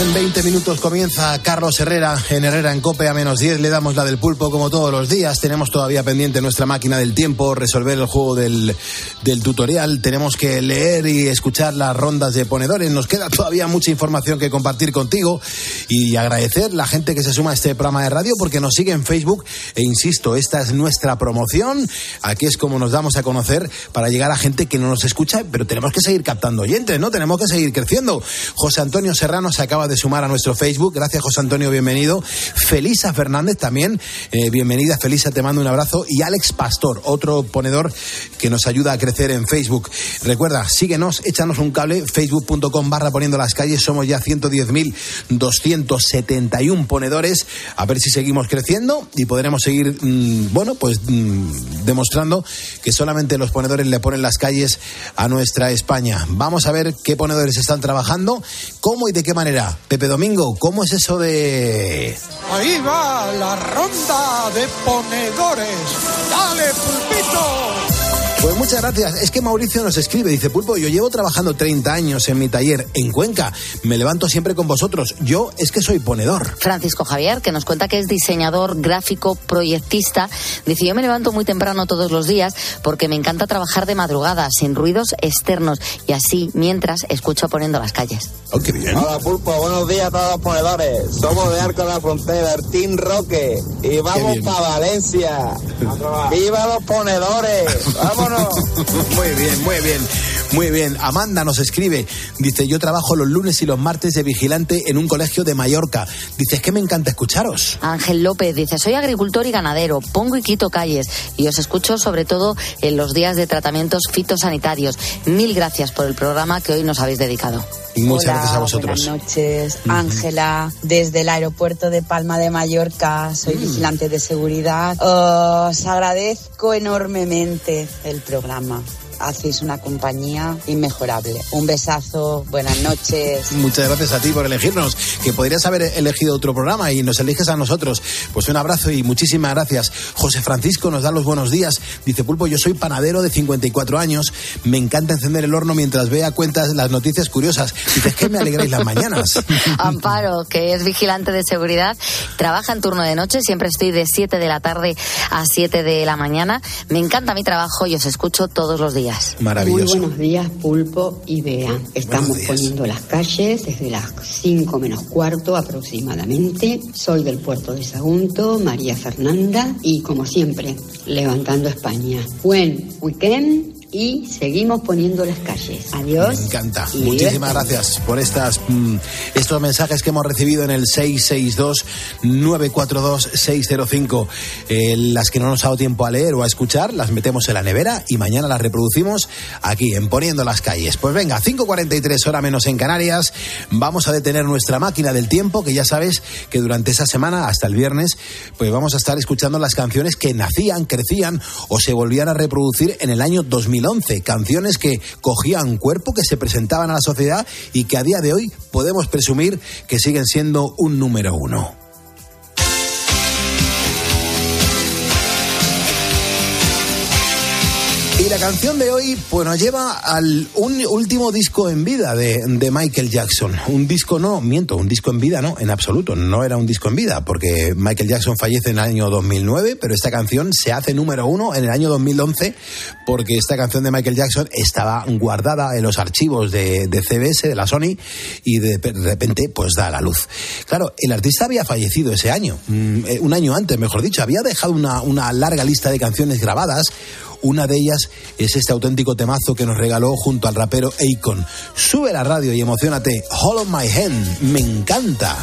en 20 minutos comienza Carlos Herrera en Herrera en Cope a menos 10. Le damos la del pulpo como todos los días. Tenemos todavía pendiente nuestra máquina del tiempo, resolver el juego del, del tutorial. Tenemos que leer y escuchar las rondas de ponedores. Nos queda todavía mucha información que compartir contigo y agradecer la gente que se suma a este programa de radio porque nos sigue en Facebook. E insisto, esta es nuestra promoción. Aquí es como nos damos a conocer para llegar a gente que no nos escucha, pero tenemos que seguir captando oyentes, ¿no? Tenemos que seguir creciendo. José Antonio Serrano se acaba de sumar a nuestro Facebook. Gracias, José Antonio, bienvenido. Felisa Fernández también, eh, bienvenida. Felisa, te mando un abrazo. Y Alex Pastor, otro ponedor que nos ayuda a crecer en Facebook. Recuerda, síguenos, échanos un cable, facebook.com barra poniendo las calles. Somos ya 110.271 ponedores. A ver si seguimos creciendo y podremos seguir, mm, bueno, pues mm, demostrando que solamente los ponedores le ponen las calles a nuestra España. Vamos a ver qué ponedores están trabajando, cómo y de qué manera. Pepe Domingo, ¿cómo es eso de...? Ahí va la ronda de ponedores. Dale, pulpito. Pues muchas gracias. Es que Mauricio nos escribe, dice Pulpo, yo llevo trabajando 30 años en mi taller en Cuenca. Me levanto siempre con vosotros. Yo es que soy ponedor. Francisco Javier, que nos cuenta que es diseñador gráfico, proyectista, dice yo me levanto muy temprano todos los días porque me encanta trabajar de madrugada, sin ruidos externos y así mientras escucho poniendo las calles. Oh, qué bien. Hola Pulpo, buenos días a todos los ponedores. Somos de Arco de la Frontera, Team Roque y vamos para Valencia. ¡Viva los ponedores! ¡Vámonos! muy bien, muy bien, muy bien. Amanda nos escribe, dice, yo trabajo los lunes y los martes de vigilante en un colegio de Mallorca. Dice, es que me encanta escucharos. Ángel López dice, soy agricultor y ganadero, pongo y quito calles y os escucho sobre todo en los días de tratamientos fitosanitarios. Mil gracias por el programa que hoy nos habéis dedicado. muchas gracias a vosotros. Buenas noches, Ángela, desde el aeropuerto de Palma de Mallorca, soy vigilante de seguridad. Os agradezco enormemente el programa. Hacéis una compañía inmejorable. Un besazo, buenas noches. Muchas gracias a ti por elegirnos, que podrías haber elegido otro programa y nos eliges a nosotros. Pues un abrazo y muchísimas gracias. José Francisco nos da los buenos días. Dice Pulpo, yo soy panadero de 54 años. Me encanta encender el horno mientras vea cuentas las noticias curiosas. Dice, es que me alegráis las mañanas. Amparo, que es vigilante de seguridad, trabaja en turno de noche. Siempre estoy de 7 de la tarde a 7 de la mañana. Me encanta mi trabajo y os escucho todos los días. Maravilloso. Muy buenos días, Pulpo y Bea. Estamos poniendo las calles desde las 5 menos cuarto aproximadamente. Soy del puerto de Sagunto, María Fernanda, y como siempre, levantando España. Buen weekend y seguimos poniendo las calles. Adiós. Me encanta. Muchísimas gracias por estas mm, estos mensajes que hemos recibido en el 662-942-605. Eh, las que no nos ha dado tiempo a leer o a escuchar, las metemos en la nevera y mañana las reproducimos aquí en Poniendo las calles. Pues venga, 5.43 hora menos en Canarias. Vamos a detener nuestra máquina del tiempo, que ya sabes que durante esa semana, hasta el viernes, pues vamos a estar escuchando las canciones que nacían, crecían o se volvían a reproducir en el año 2000 2011. Canciones que cogían cuerpo, que se presentaban a la sociedad y que a día de hoy podemos presumir que siguen siendo un número uno. Y la canción de hoy pues nos lleva al un último disco en vida de, Michael Jackson. Un disco no, miento, un disco en vida no, en absoluto, no era un disco en vida, porque Michael Jackson fallece en el año 2009, pero esta canción se hace número uno en el año 2011, porque esta canción de Michael Jackson estaba guardada en los archivos de, CBS, de la Sony, y de, repente pues da a la luz. Claro, el artista había fallecido ese año, un año antes, mejor dicho, había dejado una larga lista de canciones grabadas, una de ellas es este auténtico temazo que nos regaló junto al rapero Akon. Sube la radio y emocionate. Hold on my hand. Me encanta.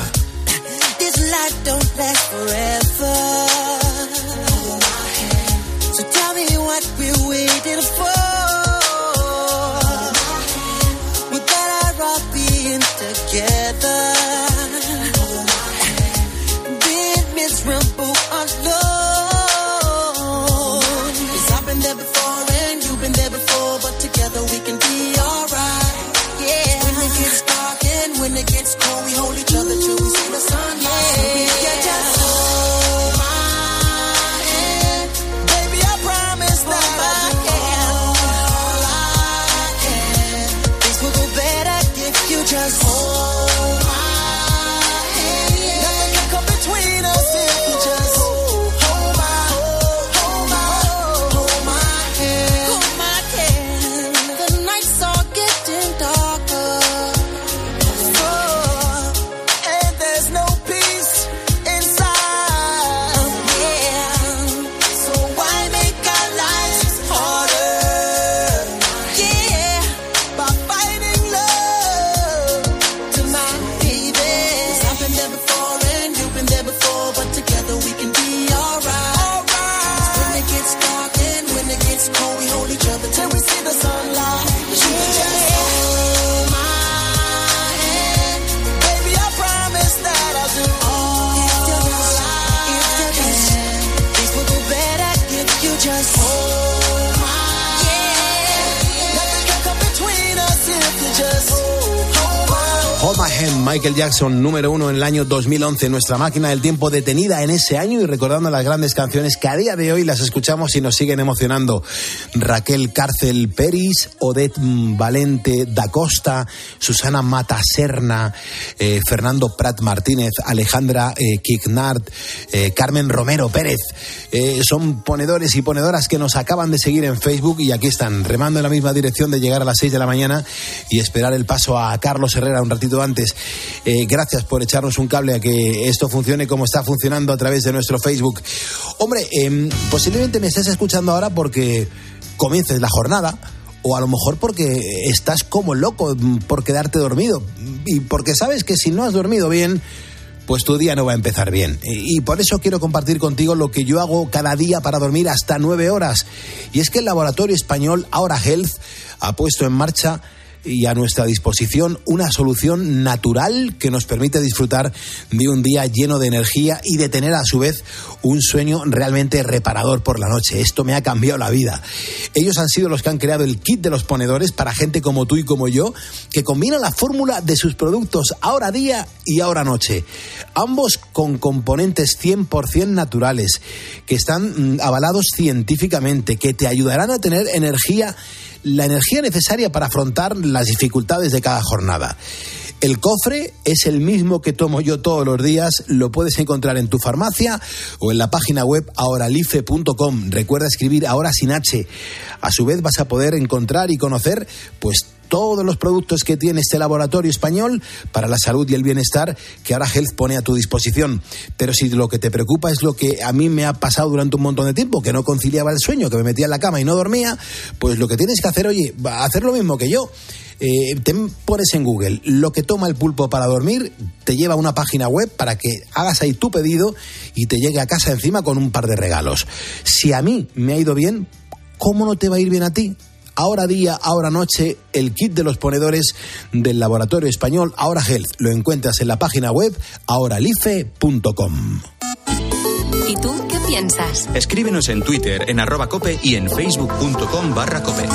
Michael Jackson, número uno en el año 2011. Nuestra máquina del tiempo detenida en ese año y recordando las grandes canciones que a día de hoy las escuchamos y nos siguen emocionando. Raquel Cárcel Peris, Odette Valente da Costa, Susana Mata Serna, eh, Fernando Prat Martínez, Alejandra eh, eh, Carmen Romero Pérez. Eh, son ponedores y ponedoras que nos acaban de seguir en Facebook y aquí están, remando en la misma dirección de llegar a las 6 de la mañana y esperar el paso a Carlos Herrera un ratito antes. Eh, gracias por echarnos un cable a que esto funcione como está funcionando a través de nuestro Facebook. Hombre, eh, posiblemente me estés escuchando ahora porque comiences la jornada o a lo mejor porque estás como loco por quedarte dormido y porque sabes que si no has dormido bien, pues tu día no va a empezar bien. Y por eso quiero compartir contigo lo que yo hago cada día para dormir hasta nueve horas. Y es que el laboratorio español Ahora Health ha puesto en marcha y a nuestra disposición una solución natural que nos permite disfrutar de un día lleno de energía y de tener a su vez un sueño realmente reparador por la noche. Esto me ha cambiado la vida. Ellos han sido los que han creado el kit de los ponedores para gente como tú y como yo, que combina la fórmula de sus productos ahora día y ahora noche. Ambos con componentes 100% naturales, que están mm, avalados científicamente, que te ayudarán a tener energía la energía necesaria para afrontar las dificultades de cada jornada. El cofre es el mismo que tomo yo todos los días, lo puedes encontrar en tu farmacia o en la página web ahoralife.com. Recuerda escribir ahora sin H. A su vez vas a poder encontrar y conocer pues todos los productos que tiene este laboratorio español para la salud y el bienestar que ahora Health pone a tu disposición. Pero si lo que te preocupa es lo que a mí me ha pasado durante un montón de tiempo, que no conciliaba el sueño, que me metía en la cama y no dormía, pues lo que tienes que hacer, oye, hacer lo mismo que yo. Eh, te pones en Google lo que toma el pulpo para dormir, te lleva a una página web para que hagas ahí tu pedido y te llegue a casa encima con un par de regalos. Si a mí me ha ido bien, ¿cómo no te va a ir bien a ti? Ahora día, ahora noche, el kit de los ponedores del laboratorio español Ahora Health. Lo encuentras en la página web ahoralife.com. ¿Y tú qué piensas? Escríbenos en Twitter, en arroba cope y en facebook.com barra cope.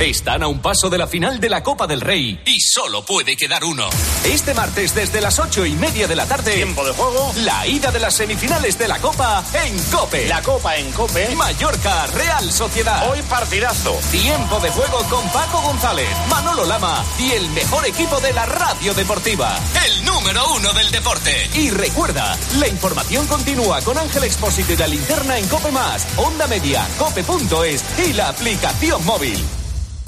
Están a un paso de la final de la Copa del Rey y solo puede quedar uno. Este martes desde las ocho y media de la tarde. Tiempo de juego. La ida de las semifinales de la Copa en Cope. La Copa en Cope. Mallorca, Real Sociedad. Hoy partidazo. Tiempo de juego con Paco González, Manolo Lama y el mejor equipo de la radio deportiva. El número uno del deporte. Y recuerda, la información continúa con Ángel Expósito y la linterna en Cope Más, Onda Media, Cope.es y la aplicación móvil.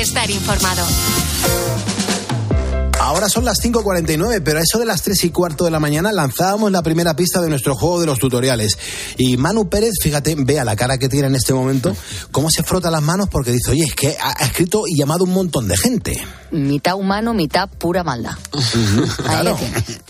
estar informado. Ahora son las 5.49, pero a eso de las 3 y cuarto de la mañana lanzábamos la primera pista de nuestro juego de los tutoriales. Y Manu Pérez, fíjate, vea la cara que tiene en este momento, cómo se frota las manos porque dice, oye, es que ha escrito y llamado un montón de gente. Mitad humano, mitad pura maldad. Claro.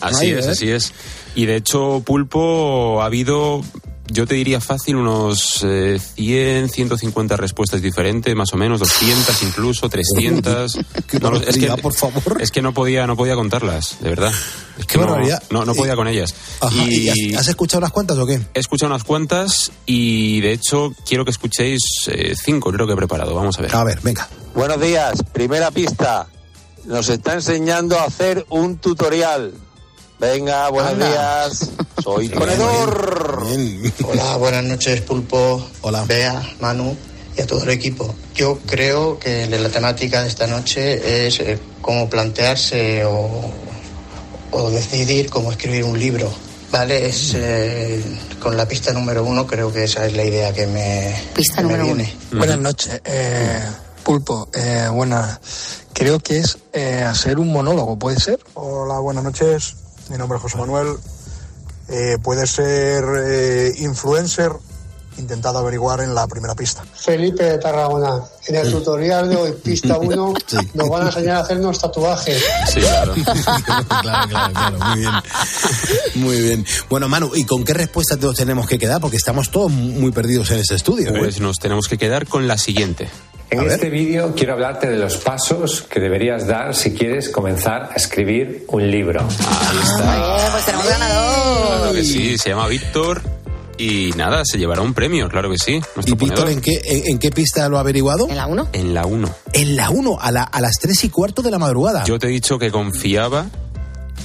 Así es, así es. Y de hecho, Pulpo, ha habido yo te diría fácil unos eh, 100, 150 respuestas diferentes, más o menos, 200 incluso, 300. No, lo- es que, por favor. Es que no podía, no podía contarlas, de verdad. Es que no, no, no podía con ellas. Ajá, ¿y has- has escuchado unas cuantas o qué? He escuchado unas cuantas y de hecho quiero que escuchéis eh, cinco, creo que he preparado. Vamos a ver. A ver, venga. Buenos días, primera pista. Nos está enseñando a hacer un tutorial. Venga, buenos Anda. días. Soy ponedor. Hola, buenas noches, Pulpo. Hola. Bea, Manu y a todo el equipo. Yo creo que la temática de esta noche es eh, cómo plantearse o, o decidir cómo escribir un libro. Vale, es eh, con la pista número uno, creo que esa es la idea que me, Pista que me número uno. Buenas noches, eh, Pulpo. Eh, buenas. Creo que es eh, hacer un monólogo, ¿puede ser? Hola, buenas noches. Mi nombre es José Manuel. Eh, puede ser eh, influencer intentado averiguar en la primera pista. Felipe de Tarragona. En el tutorial de hoy, pista 1, nos van a enseñar a hacernos tatuajes. Sí, claro. claro, claro, claro, muy bien. Muy bien. Bueno, Manu, ¿y con qué respuesta todos tenemos que quedar? Porque estamos todos muy perdidos en este estudio. ¿eh? Pues nos tenemos que quedar con la siguiente. En este vídeo quiero hablarte de los pasos que deberías dar si quieres comenzar a escribir un libro. Ahí está. Bien, pues tenemos ganador. Claro que sí, se llama Víctor y nada, se llevará un premio, claro que sí. ¿Y Víctor en qué, en, en qué pista lo ha averiguado? ¿En la 1? En la 1. En la 1, a, la- a las 3 y cuarto de la madrugada. Yo te he dicho que confiaba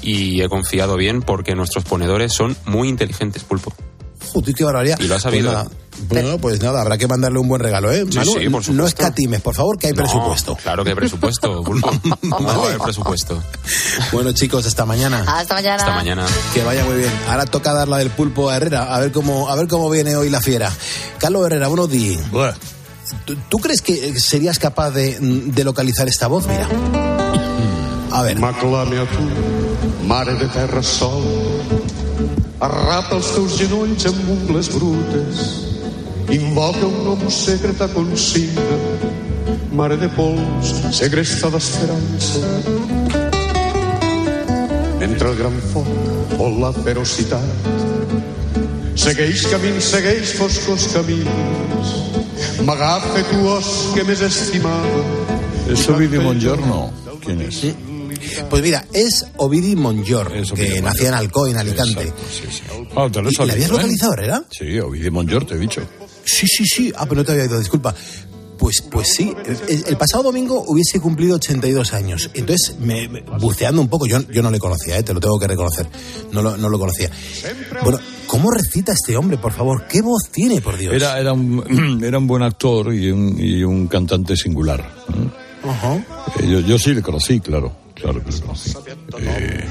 y he confiado bien porque nuestros ponedores son muy inteligentes, Pulpo. Joder, qué barbaridad. Y lo has sabido. Pues bueno, pues nada, habrá que mandarle un buen regalo, ¿eh? Sí, Manu, sí, por no escatimes, por favor, que hay No, presupuesto. Claro que hay presupuesto. No haber presupuesto. Bueno, chicos, hasta mañana. Hasta mañana. Hasta mañana. Que vaya muy bien. Ahora toca dar la del pulpo a Herrera, a ver cómo, a ver cómo viene hoy la fiera. Carlos Herrera, buenos días. ¿Tú, tú crees que serías capaz de, de localizar esta voz? Mira. A ver. M'aclame a tu, mare de terra sol, arrapa els teus genolls amb ungles brutes, invoca un nom secret a consigna, mare de pols, segresta d'esperança. Mentre el gran foc vol la ferocitat, segueix camins, segueix foscos camins, m'agafa tu os que més estimava, ¿Es Ovidio Mongiorno? ¿Quién es? Pues mira, es Ovidi Monjor, que nacía en Alcoy, en Alicante. Ah, te lo he ¿Y- ¿La habías sabido, ¿eh? localizado, Herrera? Sí, Ovidio Monjor, te he dicho. Sí, sí, sí. Ah, pero no te había oído, disculpa. Pues, pues sí, el, el pasado domingo hubiese cumplido 82 años. Entonces, me, me- buceando un poco, yo, yo no le conocía, ¿eh? te lo tengo que reconocer. No lo, no lo conocía. Bueno, ¿cómo recita este hombre, por favor? ¿Qué voz tiene, por Dios? Era, era, un, era un buen actor y un, y un cantante singular. Ajá. Eh, Yo, yo sí le conocí, claro, claro que le conocí. Eh,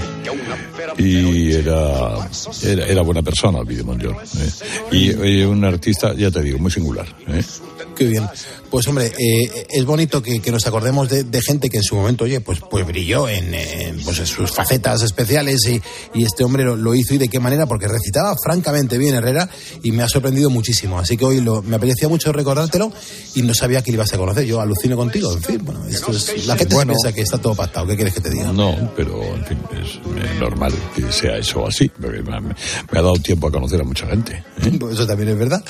y era, era, era buena persona, Ovidio Monjor. ¿eh? Y, y un artista, ya te digo, muy singular. ¿eh? Qué bien. Pues hombre, eh, es bonito que, que nos acordemos de, de gente que en su momento, oye, pues, pues brilló en, en, pues en sus facetas especiales y, y este hombre lo, lo hizo y de qué manera, porque recitaba francamente bien Herrera y me ha sorprendido muchísimo. Así que hoy lo, me apetecía mucho recordártelo y no sabía que le ibas a conocer. Yo alucino contigo, en fin, bueno, esto es, la gente Bueno. se piensa que está todo pactado. ¿Qué quieres que te diga? No, pero en fin, es eh, normal que sea eso así, porque me, me ha dado tiempo a conocer a mucha gente. ¿eh? Pues Eso también es verdad.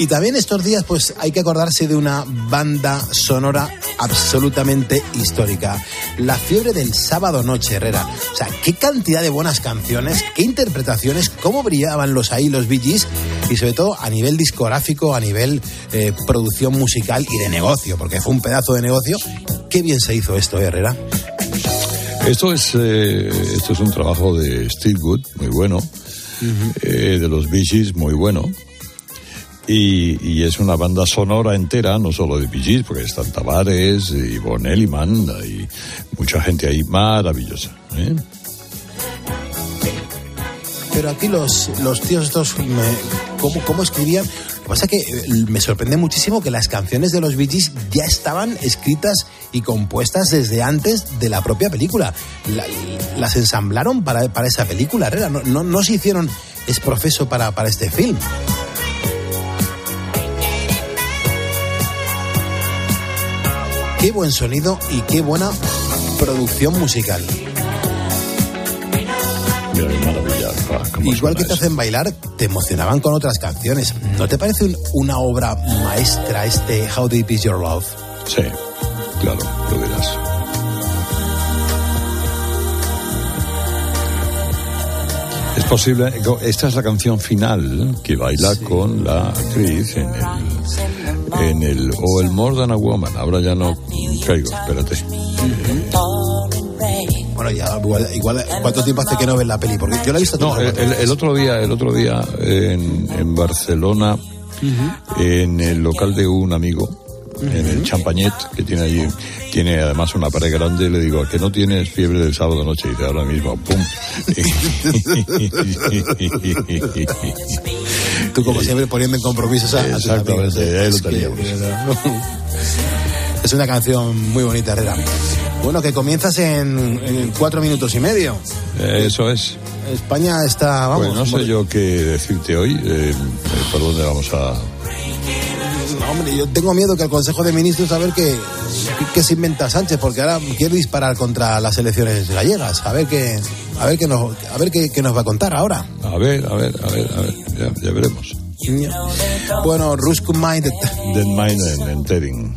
Y también estos días, pues hay que acordarse de una banda sonora absolutamente histórica. La fiebre del sábado noche, Herrera. O sea, qué cantidad de buenas canciones, qué interpretaciones, cómo brillaban los ahí, los Gees, y sobre todo a nivel discográfico, a nivel eh, producción musical y de negocio, porque fue un pedazo de negocio. Qué bien se hizo esto, ¿eh, Herrera. Esto es, eh, esto es un trabajo de Steve Wood, muy bueno, eh, de los Bee muy bueno. Y, y es una banda sonora entera, no solo de Bee Gees, porque están Tavares, y Von Elliman, y mucha gente ahí maravillosa. ¿eh? Pero aquí los, los tíos estos, ¿cómo, ¿cómo escribían? Lo que pasa es que me sorprende muchísimo que las canciones de los Bee ya estaban escritas y compuestas desde antes de la propia película. La- las ensamblaron para, para esa película, Herrera. No, no, no se hicieron es profeso para, para este film. Qué buen sonido y qué buena producción musical. Igual que te hacen bailar, te emocionaban con otras canciones. ¿No te parece un- una obra maestra este How Deep Is Your Love? Sí, claro, lo verás. Es posible, esta es la canción final que baila con la actriz en el, en el, o el More Than a Woman, ahora ya no caigo, espérate. Bueno, ya igual, igual, ¿cuánto tiempo hace que no ves la peli? Porque yo la he visto No, el, el- el otro día, el otro día en, en Barcelona, en el local de un amigo, en el Champañet, que tiene allí, tiene además una pared grande, le digo, ¿a que no tienes fiebre del sábado noche? Y dice, ahora mismo, ¡pum! Tú, como siempre, poniendo en compromisos a, Exactamente, ahí lo teníamos. Es una canción muy bonita, Herrera. Bueno, que comienzas en, en cuatro minutos y medio. Eso es. España está, vamos. Pues no sé yo qué decirte hoy, eh, por dónde vamos a... hombre, yo tengo miedo que el Consejo de Ministros a ver qué, qué se inventa Sánchez, porque ahora quiere disparar contra las elecciones gallegas. A ver qué, a ver qué nos, a ver qué, qué nos va a contar ahora. A ver, a ver, a ver, a ver, ya, ya veremos. Bueno, Rusk Mind en, en Tering.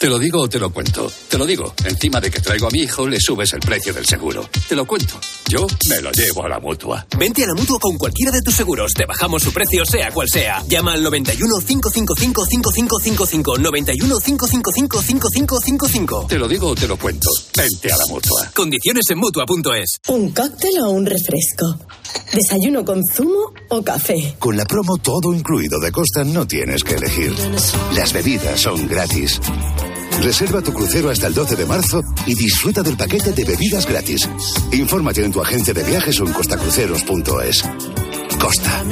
Te lo digo o te lo cuento. Te lo digo. Encima de que traigo a mi hijo, le subes el precio del seguro. Te lo cuento. Yo me lo llevo a la mutua. Vente a la mutua con cualquiera de tus seguros. Te bajamos su precio, sea cual sea. Llama al 91 555 5555. 91 555 5555. Te lo digo o te lo cuento. Vente a la mutua. Condiciones en mutua.es. ¿Un cóctel o un refresco? ¿Desayuno con zumo o café? Con la promo todo incluido de Costa no tienes que elegir. Las bebidas son gratis. Reserva tu crucero hasta el 12 de marzo y disfruta del paquete de bebidas gratis. Infórmate en tu agencia de viajes o en costacruceros.es. Costa.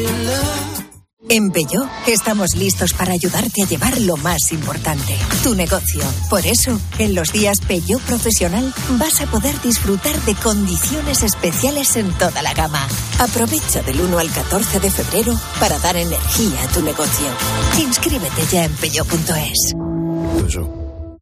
En Peugeot estamos listos para ayudarte a llevar lo más importante, tu negocio. Por eso, en los días Peugeot Profesional vas a poder disfrutar de condiciones especiales en toda la gama. Aprovecha del 1 al 14 de febrero para dar energía a tu negocio. Inscríbete ya en peugeot.es.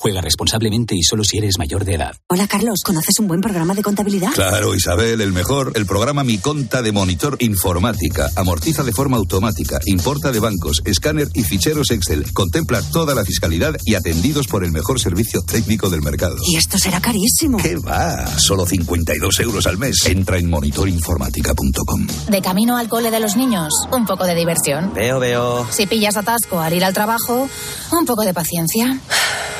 Juega responsablemente y solo si eres mayor de edad. Hola Carlos, ¿conoces un buen programa de contabilidad? Claro, Isabel, el mejor. El programa Mi Conta de Monitor Informática. Amortiza de forma automática, importa de bancos, escáner y ficheros Excel. Contempla toda la fiscalidad y atendidos por el mejor servicio técnico del mercado. Y esto será carísimo. ¿Qué va? Solo 52 euros al mes. Entra en monitorinformática.com. De camino al cole de los niños, un poco de diversión. Veo, veo. Si pillas atasco al ir al trabajo, un poco de paciencia.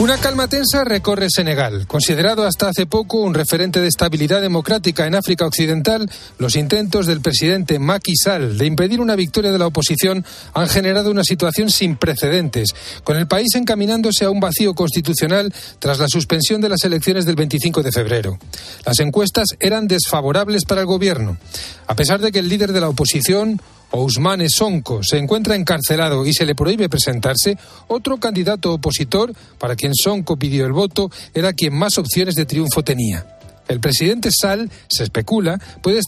Una calma tensa recorre Senegal. Considerado hasta hace poco un referente de estabilidad democrática en África Occidental, los intentos del presidente Macky Sall de impedir una victoria de la oposición han generado una situación sin precedentes, con el país encaminándose a un vacío constitucional tras la suspensión de las elecciones del 25 de febrero. Las encuestas eran desfavorables para el gobierno. A pesar de que el líder de la oposición, Ousmane Sonko se encuentra encarcelado y se le prohíbe presentarse, otro candidato opositor, para quien Sonko pidió el voto, era quien más opciones de triunfo tenía. El presidente Sall, se especula, puede estar